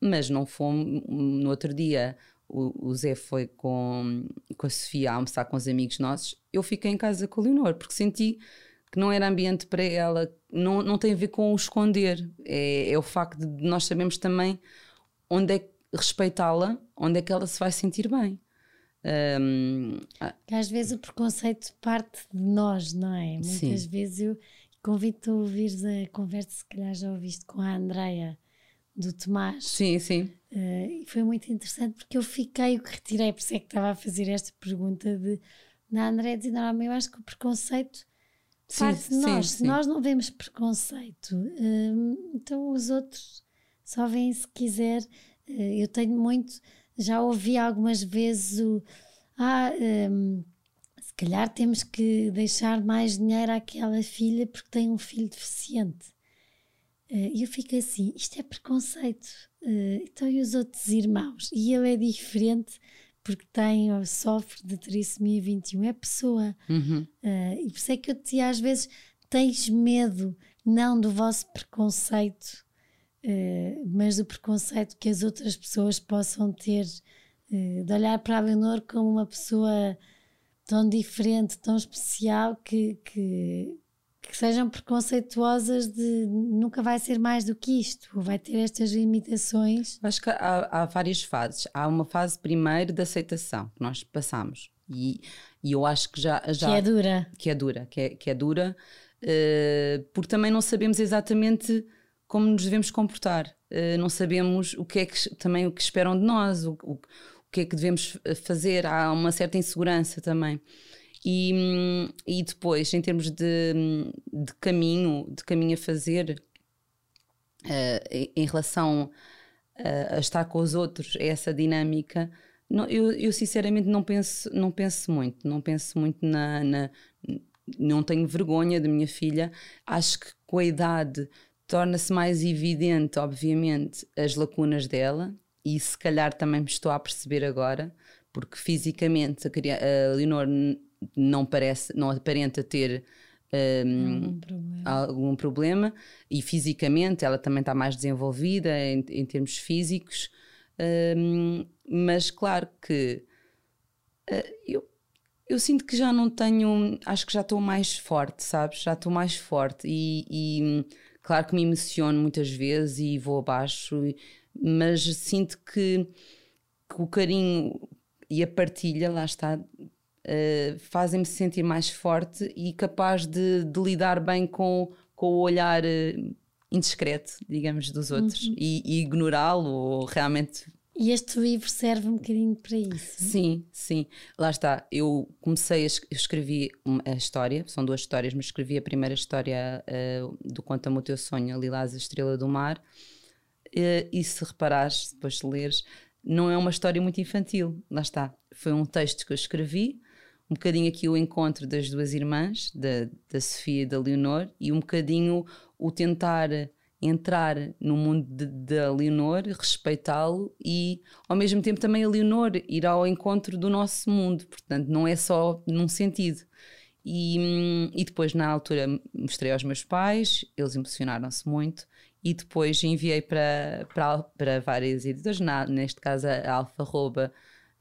mas não fomos no outro dia o, Zé foi com, com a Sofia a almoçar com os amigos nossos, eu fiquei em casa com a Leonor, porque senti que não era ambiente para ela, não, não tem a ver com o esconder, é, é o facto de nós sabemos também onde é respeitá-la, onde é que ela se vai sentir bem. Um, que às vezes o preconceito parte de nós, não é? Muitas sim. vezes eu convido-te a ouvir a conversa, se calhar já ouviste com a Andreia do Tomás. Sim, sim. Uh, foi muito interessante porque eu fiquei, o que retirei, por isso é que estava a fazer esta pergunta de na André dizer, não, eu acho que o preconceito sim, parte de nós. Sim, Se nós não vemos preconceito, uh, então os outros só vêm se quiser. Uh, eu tenho muito, já ouvi algumas vezes o ah, um, calhar temos que deixar mais dinheiro àquela filha porque tem um filho deficiente. Eh, e eu fico assim: isto é preconceito. Uh, então, e os outros irmãos? E ele é diferente porque tem ou sofre de trissomia 21, é pessoa. Uhum. Uh, e por isso é que eu te às vezes: tens medo não do vosso preconceito, mas do preconceito que as outras pessoas possam ter, de olhar para a Leonor como uma pessoa tão diferente, tão especial que, que que sejam preconceituosas de nunca vai ser mais do que isto, vai ter estas limitações. Acho que há, há várias fases. Há uma fase primeiro de aceitação que nós passamos e, e eu acho que já, já que é dura, que é dura, que é, que é dura, uh, porque também não sabemos exatamente como nos devemos comportar, uh, não sabemos o que é que também o que esperam de nós, o, o que é que devemos fazer. Há uma certa insegurança também. E, e depois, em termos de, de caminho, de caminho a fazer uh, em relação a, a, estar com os outros, essa dinâmica, não, eu, eu, sinceramente não penso, não penso muito, não penso muito na, na não tenho vergonha da minha filha. Acho que com a idade torna-se mais evidente, obviamente, as lacunas dela, e se calhar também me estou a perceber agora, porque fisicamente a, a Leonor não parece, não aparenta ter um, algum, problema. algum, problema. e fisicamente ela também está mais desenvolvida em, em termos físicos, um, mas claro que uh, eu, eu sinto que já não tenho, acho que já estou mais forte, sabes? Já estou mais forte e, e, claro que me emociono muitas vezes e vou abaixo, mas sinto que, que o carinho e a partilha, lá está, uh, fazem-me sentir mais forte e capaz de, de lidar bem com, com o olhar uh, indiscreto, digamos, dos outros uhum. e, e ignorá-lo ou realmente E este livro serve um bocadinho para isso. Sim, sim. Lá está. Eu comecei a eu escrevi a história, são duas histórias, mas escrevi a primeira história uh, do Conta-me o Teu Sonho, Lilás, a Estrela do Mar. Uh, e se reparares, depois de leres, não é uma história muito infantil. Lá está. Foi um texto que eu escrevi, um bocadinho aqui o encontro das duas irmãs, da, da Sofia e da Leonor, e um bocadinho o tentar entrar no mundo da Leonor, respeitá-lo e ao mesmo tempo também a Leonor ir ao encontro do nosso mundo, portanto não é só num sentido. E, e depois na altura mostrei aos meus pais, eles emocionaram-se muito e depois enviei para, para, para várias editoras, na, neste caso a Alfa Roba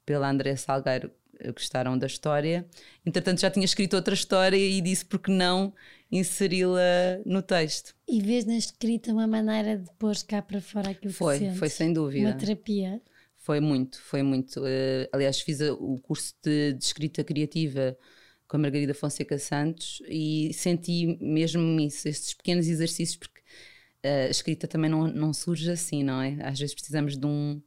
pela André Salgueiro, gostaram da história. Entretanto, já tinha escrito outra história e disse porque não inseri-la no texto. E vês na escrita uma maneira de pôr cá para fora aquilo foi, que sentes? Foi, sem dúvida. Uma terapia? Foi muito, foi muito. Uh, aliás, fiz a, o curso de, de, escrita criativa com a Margarida Fonseca Santos e senti mesmo isso, estes pequenos exercícios, porque a escrita também não, não surge assim, não é? Às vezes precisamos de um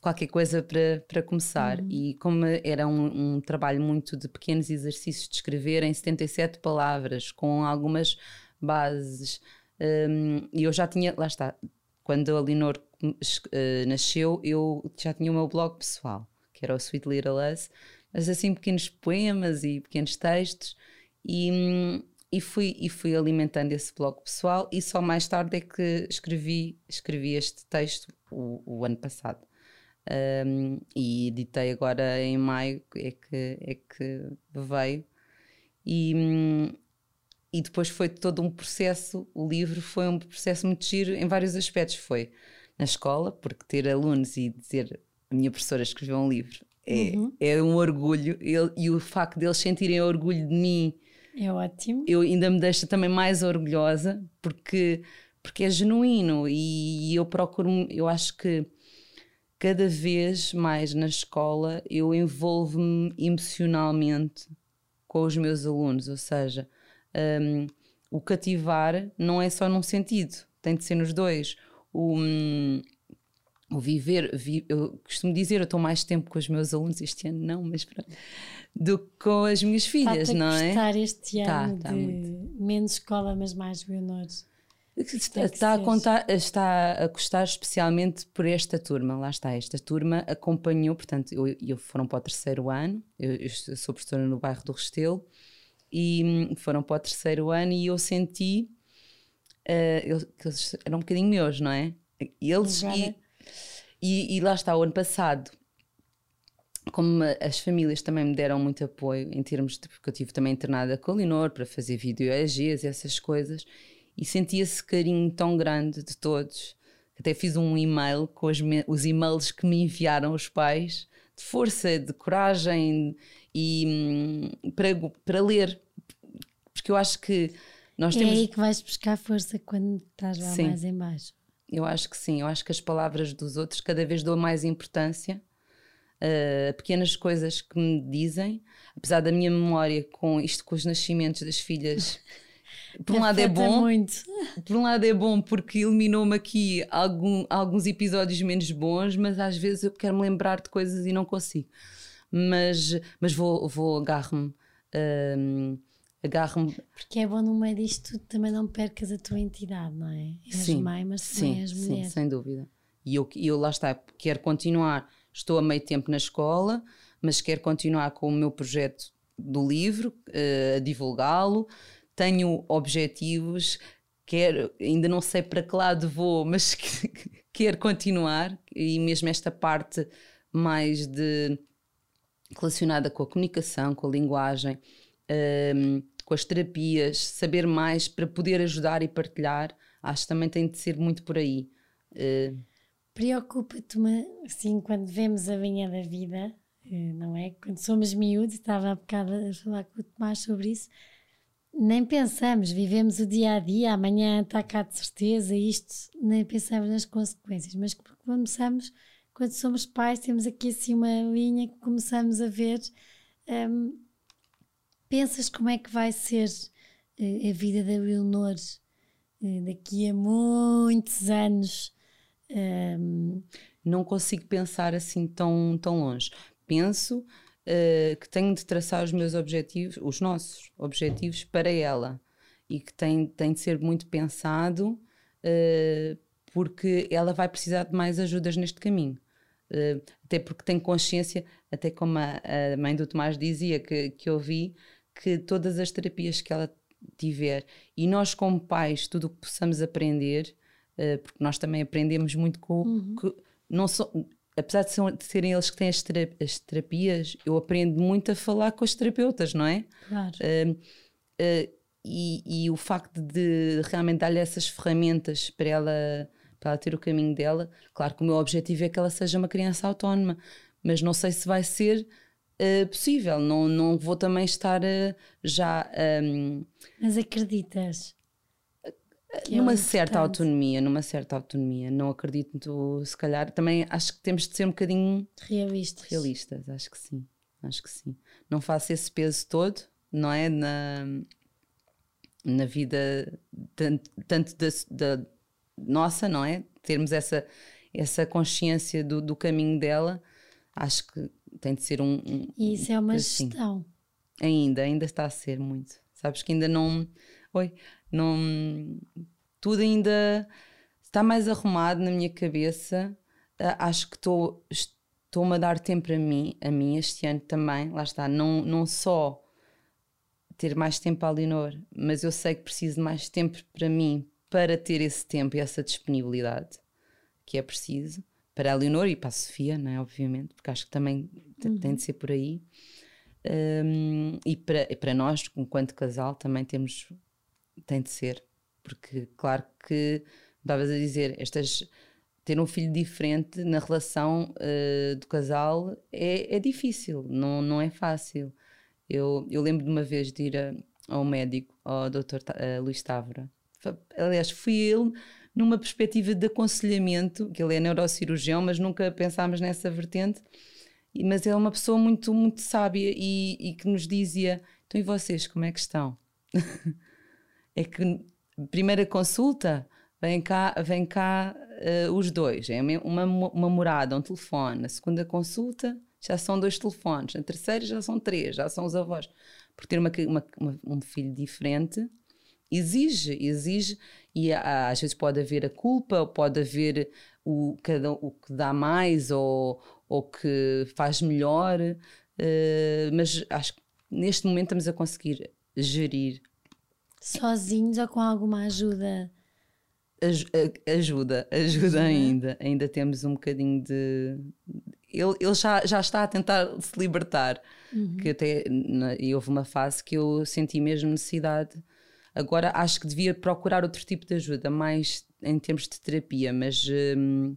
qualquer coisa para, para começar. Uhum. E como era um, um, trabalho muito de pequenos exercícios de escrever em 77 palavras, com algumas bases, um, e eu já tinha, lá está, quando a Leonor uh, nasceu, eu já tinha o meu blog pessoal, que era o Sweet Little Us, mas assim pequenos poemas e pequenos textos, e, e, fui, e fui alimentando esse blog pessoal, e só mais tarde é que escrevi, escrevi este texto o, o ano passado. Um, e editei agora em maio é que, é que veio. E, e depois foi todo um processo o livro foi um processo muito giro em vários aspectos. Foi na escola, porque ter alunos e dizer a minha professora escreveu um livro é, uhum. é um orgulho. Ele, e o facto deles sentirem orgulho de mim é ótimo eu ainda me deixa também mais orgulhosa porque porque é genuíno e eu procuro eu acho que cada vez mais na escola eu envolvo-me emocionalmente com os meus alunos, ou seja, um, o cativar não é só num sentido, tem de ser nos dois. O, um, o viver, vi, eu costumo dizer, eu estou mais tempo com os meus alunos este ano, não, mas pronto, do que com as minhas filhas, não é? este tá, ano tá, tá menos escola, mas mais Leonores. Está a, contar, está a custar especialmente por esta turma, lá está, esta turma acompanhou, portanto, eu, eu foram para o terceiro ano, eu, eu sou professora no bairro do Restelo, e hum, foram para o terceiro ano e eu senti uh, eu, que eles eram um bocadinho meus, não é? Eles e, e, e, lá está, o ano passado, como as famílias também me deram muito apoio em termos de, porque eu tive também internada com a Linor para fazer vídeo EGs e essas coisas, e sentia esse carinho tão grande de todos. Até fiz um e-mail com os, os e-mails que me enviaram os pais, de força, de coragem e hum, para, para ler, porque eu acho que nós é temos. É aí que vais buscar força quando estás lá sim, mais embaixo. Eu acho que sim, eu acho que as palavras dos outros cada vez dão mais importância a uh, pequenas coisas que me dizem, apesar da minha memória com isto, com os nascimentos das filhas *laughs* por um lado é bom, muito. por um lado é bom porque eliminou-me aqui algum, alguns episódios menos bons, mas às vezes eu quero me lembrar de coisas e não consigo. Mas, mas vou, vou agarro-me. Um, agarro-me. Porque é bom no meio disto tudo também não percas a tua entidade, não é? És sim, mãe, mas sim, és mulher. Sim, sem dúvida. E eu, eu lá está, quero continuar. Estou a meio tempo na escola, mas quero continuar com o meu projeto do livro, uh, a divulgá-lo tenho objetivos, quero, ainda não sei para que lado vou, *laughs* mas quero continuar e mesmo esta parte mais de relacionada com a comunicação, com a linguagem, um, com as terapias, saber mais para poder ajudar e partilhar, acho que também tem de ser muito por aí. Uh, Preocupa-te, assim, quando vemos a vinha da vida, eh, não é? Quando somos miúdos, estava há bocado a falar com o Tomás sobre isso, nem pensamos, vivemos o dia a dia, amanhã está cá de certeza, isto, nem pensamos nas consequências, mas começamos, quando somos pais, temos aqui assim uma linha que começamos a ver. Um, pensas como é que vai ser uh, a vida da Leonor uh, daqui a muitos anos? Um, não consigo pensar assim tão, tão longe. Penso uh, que tenho de traçar os meus objetivos, os nossos objetivos para ela e que tem, tem de ser muito pensado uh, porque ela vai precisar de mais ajudas neste caminho. Uh, até porque tem consciência, até como a, a, mãe do Tomás dizia, que, que eu vi, que todas as terapias que ela tiver e nós, como pais, tudo o que possamos aprender, uh, porque nós também aprendemos muito com. Uhum. Que, não so, apesar de, de, serem eles que têm as, as, terapias, eu aprendo muito a falar com os terapeutas, não é? Claro. Uh, e, e, o facto de realmente dar-lhe essas ferramentas para ela, para ela ter o caminho dela, claro que o meu objetivo é que ela seja uma criança autónoma, mas não sei se vai ser uh, possível, não, não vou também estar uh, já. Um, mas acreditas? É numa certa autonomia, numa certa autonomia. Não acredito, se calhar, também acho que temos de ser um bocadinho realistas. Realistas, acho que sim. Acho que sim. Não faço esse peso todo, não é? Na, na vida tanto, tanto da, da, nossa, não é? Termos essa, essa consciência do, do caminho dela, acho que tem de ser um. um e isso é uma assim. gestão. Ainda, ainda está a ser muito. Sabes que ainda não. Oi, não. Tudo ainda está mais arrumado na minha cabeça. Uh, acho que estou. Estou-me a dar tempo a mim, a mim este ano também, lá está, não, não só ter mais tempo a Leonor, mas eu sei que preciso de mais tempo para mim para ter esse tempo e essa disponibilidade que é preciso para a Leonor e para a Sofia, não é? Obviamente, porque acho que também uhum. tem de ser por aí. Um, e, para, e para nós, enquanto casal, também temos, tem de ser, porque claro que estavas a dizer, estas ter um filho diferente na relação uh, do casal é, é difícil, não, não é fácil. Eu, eu lembro de uma vez de ir a, ao médico, ao Dr. Uh, Luís Távora. Aliás, fui ele numa perspectiva de aconselhamento, que ele é neurocirurgião, mas nunca pensámos nessa vertente. Mas é uma pessoa muito, muito sábia e, e que nos dizia: então e vocês, como é que estão? *laughs* é que primeira consulta, vem cá, vem cá uh, os dois, é uma, uma morada, um telefone. A segunda consulta, já são dois telefones, na terceira já são três, já são os avós. Por ter uma, uma, uma, um filho diferente, exige, exige, e às vezes pode haver a culpa, pode haver o, cada, o que dá mais ou, ou que faz melhor, uh, mas acho que neste momento estamos a conseguir gerir. Sozinhos ou com alguma ajuda? ajuda, ajuda ainda. Ainda temos um bocadinho de, ele, ele já, já está a tentar se libertar. Uhum. Que até e houve uma fase que eu senti mesmo necessidade. Agora acho que devia procurar outro tipo de ajuda, mais em termos de terapia, mas, hum,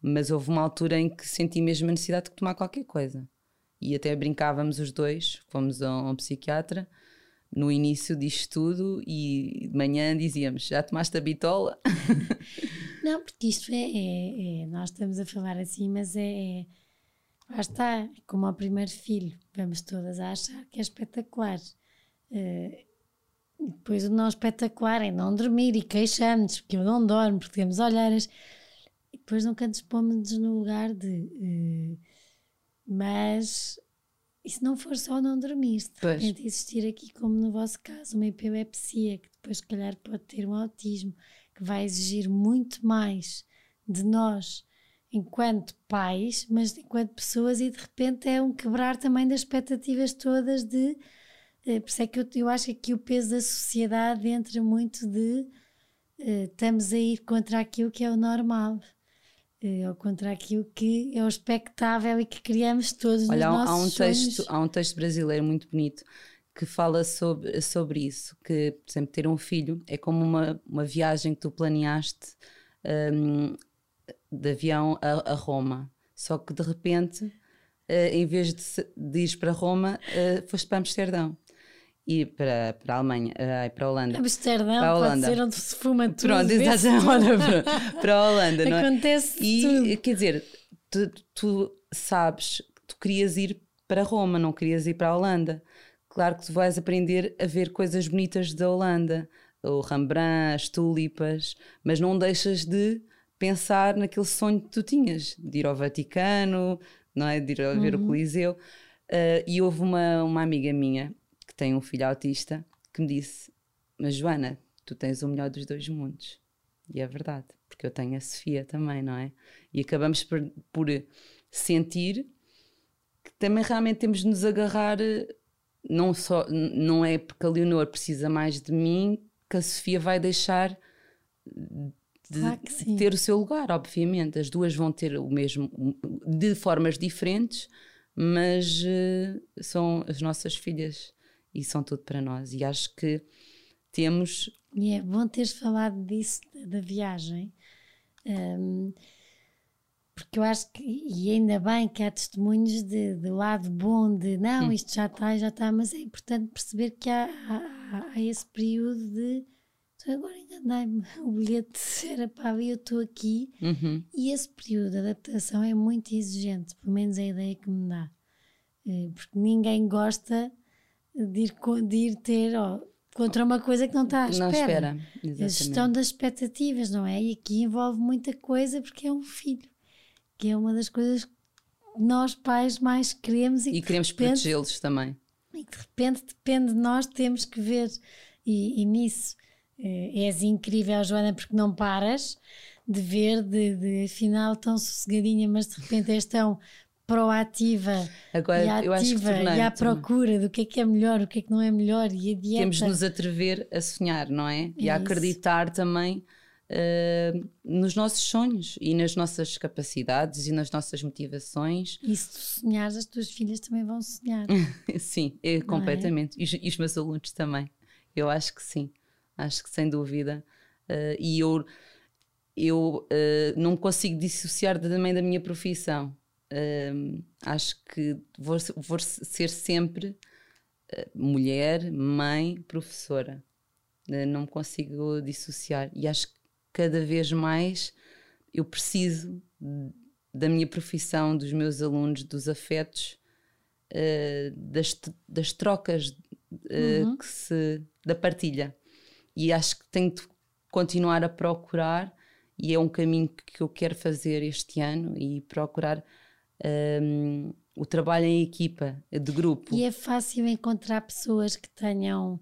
mas houve uma altura em que senti mesmo a necessidade de tomar qualquer coisa. E até brincávamos os dois, fomos a um, psiquiatra no início disto tudo e de manhã dizíamos: Já tomaste a bitola? *laughs* Não, porque isto é, é, é, Nós estamos a falar assim, mas é. é lá está, como ao primeiro filho, vamos todas a achar que é espetacular. Uh, depois o não espetacular é não dormir e queixamos porque eu não dormo, porque temos olheiras. E depois nunca nos pomos no lugar de. Uh, mas e se não for só não dormir, se de pois. repente existir aqui, como no vosso caso, uma epilepsia, que depois, se calhar, pode ter um autismo, que vai exigir muito mais de nós enquanto pais, mas enquanto pessoas, e de repente é um quebrar também das expectativas todas de. Eh, por isso é que eu, eu acho que o peso da sociedade entra muito de uh, estamos a ir contra aquilo que é o normal. Uh, ao contra aquilo que é o expectável e que criamos todos Olha, nos há, nossos há um sonhos. texto há um texto brasileiro muito bonito que fala sobre, sobre isso, que, por exemplo, ter um filho é como uma, uma viagem que tu planeaste um, de avião a, a, Roma. Só que de repente, uh, em vez de, de ir para Roma, uh, foste para Amsterdão e para, para a Alemanha, uh, para a Holanda. Amsterdão, para a Holanda. pode ser onde se fuma tudo. Pronto, exatamente, *laughs* para a Holanda, não é? Acontece e, tudo. quer dizer, tu, tu sabes, tu querias ir para Roma, não querias ir para a Holanda claro que tu vais aprender a ver coisas bonitas da Holanda, o Rembrandt, as tulipas, mas não deixas de pensar naquele sonho que tu tinhas, de ir ao Vaticano, não é? de ir a ver uhum. o Coliseu. Uh, e houve uma, uma amiga minha que tem um filho autista que me disse: Mas Joana, tu tens o melhor dos dois mundos. E é verdade, porque eu tenho a Sofia também, não é? E acabamos por, por sentir que também realmente temos de nos agarrar, não, só, não é porque a Leonor precisa mais de mim que a Sofia vai deixar de ter o seu lugar, obviamente. As duas vão ter o mesmo, de formas diferentes, mas uh, são as nossas filhas e são tudo para nós. E acho que temos. E é bom teres falado disso, da viagem. Um, porque eu acho que, e ainda bem que há testemunhos de, de lado bom, de não, hum. isto já está, já está, mas é importante perceber que há, há, há esse período de então agora enganei-me, *laughs* o bilhete era para e eu estou aqui. Uhum. E esse período de adaptação é muito exigente, pelo menos é a ideia que me dá. Eh, porque ninguém gosta de ir, de ir ter oh, contra uma coisa que não está à espera. Não espera, exatamente. A gestão das expectativas, não é? E aqui envolve muita coisa porque é um filho, que é uma das coisas que nós pais mais queremos. E, e queremos protegê-los também. E que de repente depende de nós, temos que ver. E, e nisso Uh, és incrível, Joana, porque não paras de ver, de, de afinal tão sossegadinha, mas de repente és tão proativa Agora, e ativa eu acho que e à procura do que é que é melhor, o que é que não é melhor e a dieta. Temos de nos atrever a sonhar, não é? E é a acreditar também uh, nos nossos sonhos e nas nossas capacidades e nas nossas motivações. E se tu sonhares, as tuas filhas também vão sonhar. *laughs* sim, eu, é? completamente. É? E, os, e os meus alunos também. Eu acho que sim acho que sem dúvida. Uh, e eu, eu uh, não me consigo dissociar também da minha profissão. Acho que vou, vou ser sempre mulher, mãe, professora. não me consigo dissociar. E acho que cada vez mais eu preciso da minha profissão, dos meus alunos, dos afetos, das, das trocas uhum. que se, da partilha e acho que tenho de continuar a procurar e é um caminho que eu quero fazer este ano e procurar um, o trabalho em equipa, de grupo. E é fácil encontrar pessoas que tenham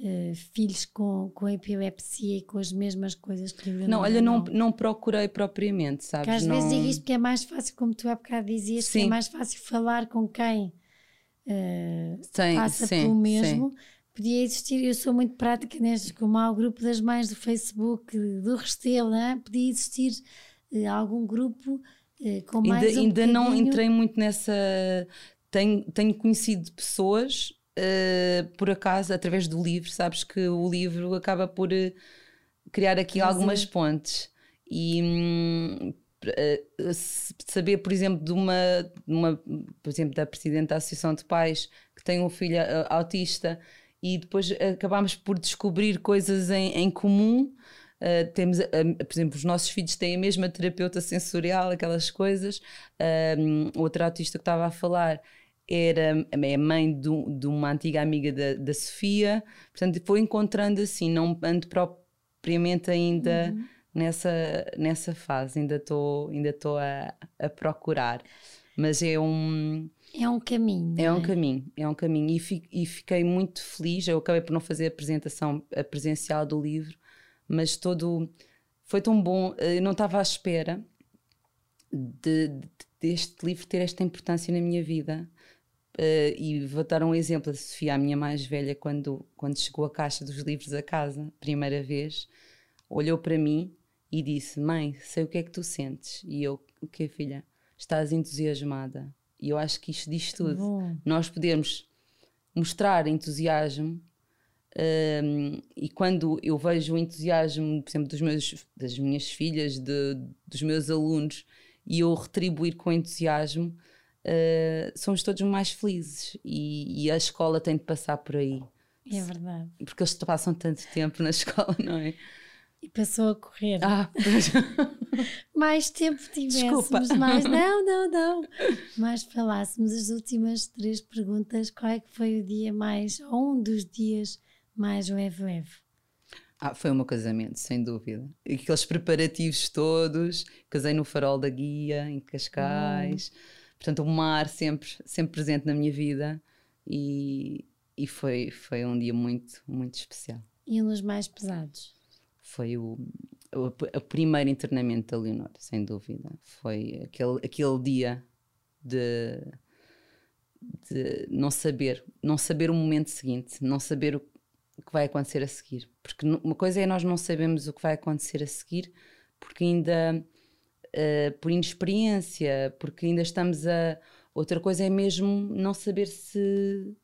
uh, filhos com, com epilepsia e com as mesmas coisas que eu não. olha, não, não procurei propriamente, sabes? Que às não... vezes digo isto porque é mais fácil, como tu há bocado dizias, sim. que é mais fácil falar com quem uh, sim, passa sim, pelo mesmo. Sim podia existir, eu sou muito prática nestes, como há o grupo das mães do Facebook, do Restelo, é? podia existir uh, algum grupo com mais ainda, um Ainda não entrei muito nessa... Tenho, tenho conhecido pessoas, uh, por acaso, através do livro, sabes que o livro acaba por criar aqui algumas pontes. E... Hum, saber, por exemplo, de uma, de uma, por exemplo, da presidente da Associação de Pais que tem um filho autista e depois acabámos por descobrir coisas em, em comum. Uh, temos, uh, por exemplo, os nossos filhos têm a mesma terapeuta sensorial, aquelas coisas. Uh, outra autista que estava a falar era é mãe de, de uma antiga amiga da, da Sofia. Portanto, foi encontrando assim, não ando propriamente ainda uhum. nessa, nessa fase, ainda estou ainda a, a procurar. Mas é um é um caminho. É, é um caminho, é um caminho. E, fi, e, fiquei muito feliz. Eu acabei por não fazer a apresentação a presencial do livro, mas todo. Foi tão bom. Eh, eu não estava à espera de, de, deste livro ter esta importância na minha vida. Uh, e vou dar um exemplo. A Sofia, a minha mais velha, quando, quando chegou a caixa dos livros a casa, primeira vez, olhou para mim e disse: Mãe, sei o que é que tu sentes. E eu, o que, filha? Estás entusiasmada e eu acho que isto diz tudo. Bom. Nós podemos mostrar entusiasmo um, e quando eu vejo o entusiasmo, por exemplo, dos meus, das minhas filhas, de, dos meus alunos, e eu retribuir com entusiasmo, uh, somos todos mais felizes. E, e, a escola tem de passar por aí. É verdade. Porque eles passam tanto tempo na *laughs* escola, não é? E passou a correr. Ah, *laughs* mais tempo tivéssemos, Desculpa. mais. *laughs* Não, não, não. Mais falássemos as últimas três perguntas. Qual é que foi o dia mais, ou um dos dias mais leve-leve? Ah, foi o meu casamento, sem dúvida. Aqueles preparativos todos, casei no farol da guia, em Cascais. Hum. Portanto, o mar sempre, sempre presente na minha vida e, e foi, foi um dia muito, muito especial. E um dos mais pesados? Foi o, o, o primeiro internamento da Leonor, sem dúvida. Foi aquele, aquele dia de, de não saber, não saber o momento seguinte, não saber o que vai acontecer a seguir. Porque uma coisa é nós não sabemos o que vai acontecer a seguir, porque ainda uh, por inexperiência, porque ainda estamos a. Outra coisa é mesmo não saber se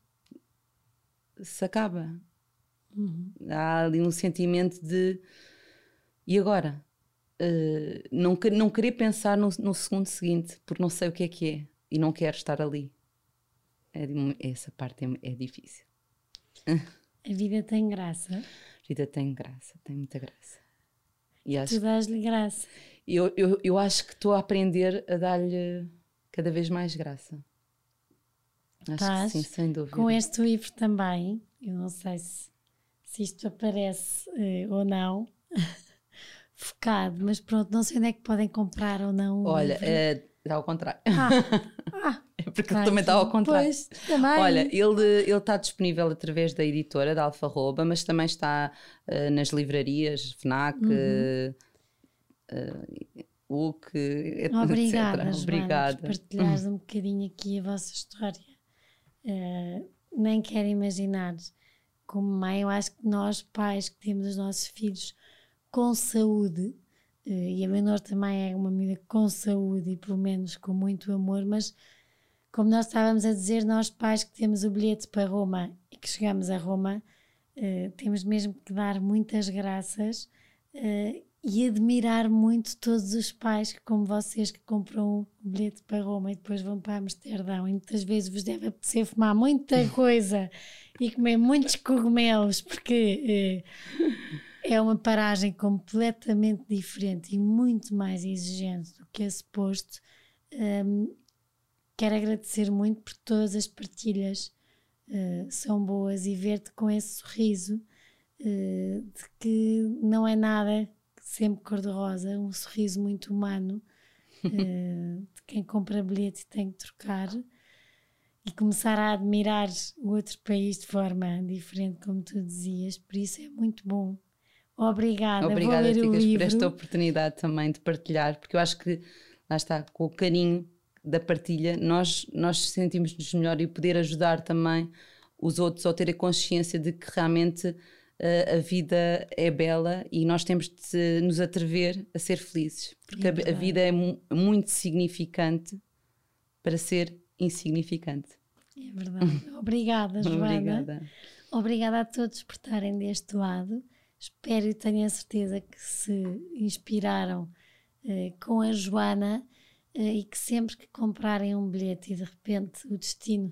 se acaba. Uhum. Há ali um sentimento de e agora? Uh, não, não querer pensar no, no, segundo seguinte, porque não sei o que é que é e não quero estar ali. É, essa parte é, é difícil. *laughs* A vida tem graça. A vida tem graça, tem muita graça. E acho, tu dás-lhe graça. Eu, eu, eu acho que estou a aprender a dar-lhe cada vez mais graça. Acho que sim, sem dúvida. Com este livro também, eu não sei se, se isto aparece uh, ou não, *laughs* focado, mas pronto, não sei onde é que podem comprar ou não. Olha, eh, ao contrário. Ah, *laughs* ah, porque ele também está ao contrário. Pois, também. Olha, ele está disponível através da editora da Alfarroba, mas também está uh, nas livrarias, FNAC. Uhum uh, o que Obrigada, etc. Obrigada. por partilhares um bocadinho aqui a vossa história. Uh, nem quero imaginar como mãe, eu acho que nós pais que temos os nossos filhos com saúde, uh, e a menor também é uma menina com saúde e pelo menos com muito amor, mas como nós estávamos a dizer, nós pais que temos o bilhete para Roma e que chegamos a Roma, uh, temos mesmo que dar muitas graças uh, e admirar muito todos os pais como vocês que compram um bilhete para Roma e depois vão para Amsterdão e muitas vezes vos deve apetecer fumar muita *laughs* coisa e comer muitos cogumelos porque eh, é uma paragem completamente diferente e muito mais exigente do que é suposto. Um, quero agradecer muito por todas as partilhas uh, são boas e ver-te com esse sorriso uh, de que não é nada sempre cor-de-rosa, um sorriso muito humano uh, *laughs* de quem compra bilhete e tem que trocar e começar a admirar o outro país de forma diferente, como tu dizias, por isso é muito bom. Obrigada, Obrigada, ler por esta oportunidade também de partilhar, porque eu acho que lá está, com o carinho da partilha, nós, nós sentimos-nos melhor e poder ajudar também os outros ou ter a consciência de que realmente a vida é bela e nós temos de nos atrever a ser felizes, porque é a, a, vida é mu muito significante para ser insignificante. É verdade. *laughs* Obrigada, Joana. Obrigada. Obrigada a todos por estarem deste lado. Espero e tenho a certeza que se inspiraram uh, com a Joana uh, e que sempre que comprarem um bilhete e de repente o destino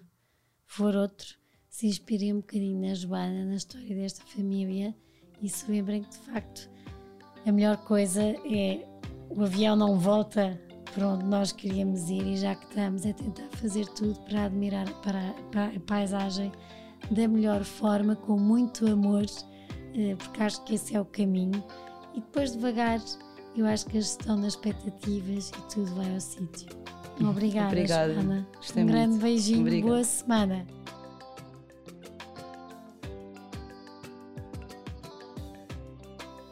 for outro, se inspirem um bocadinho na Joana, na história desta família e se lembrem que de facto a melhor coisa é o avião não volta para onde nós queríamos ir e já que estamos é tentar fazer tudo para admirar a paisagem da melhor forma, com muito amor, eh, porque acho que esse é o caminho. E depois devagar, eu acho que a gestão das expectativas e tudo vai ao sítio. Obrigada, Obrigada. Joana. um muito. grande beijinho, Obrigada. boa semana.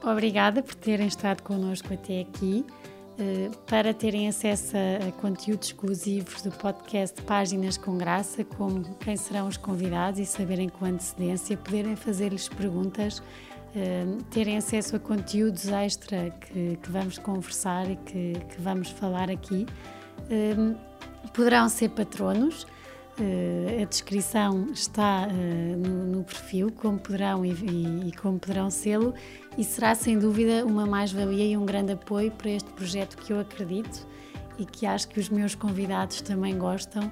Obrigada por terem estado connosco até aqui. Eh, para terem acesso a conteúdos exclusivos do podcast Páginas com Graça, como quem serão os convidados e saberem com antecedência, poderem fazer-lhes perguntas, eh, terem acesso a conteúdos extra que, que vamos conversar e que, que, vamos falar aqui, eh, poderão ser patronos. Uh, a descrição está uh, no, perfil, como poderão e, e como poderão sê-lo, e será sem dúvida uma mais-valia e um grande apoio para este projeto que eu acredito e que acho que os meus convidados também gostam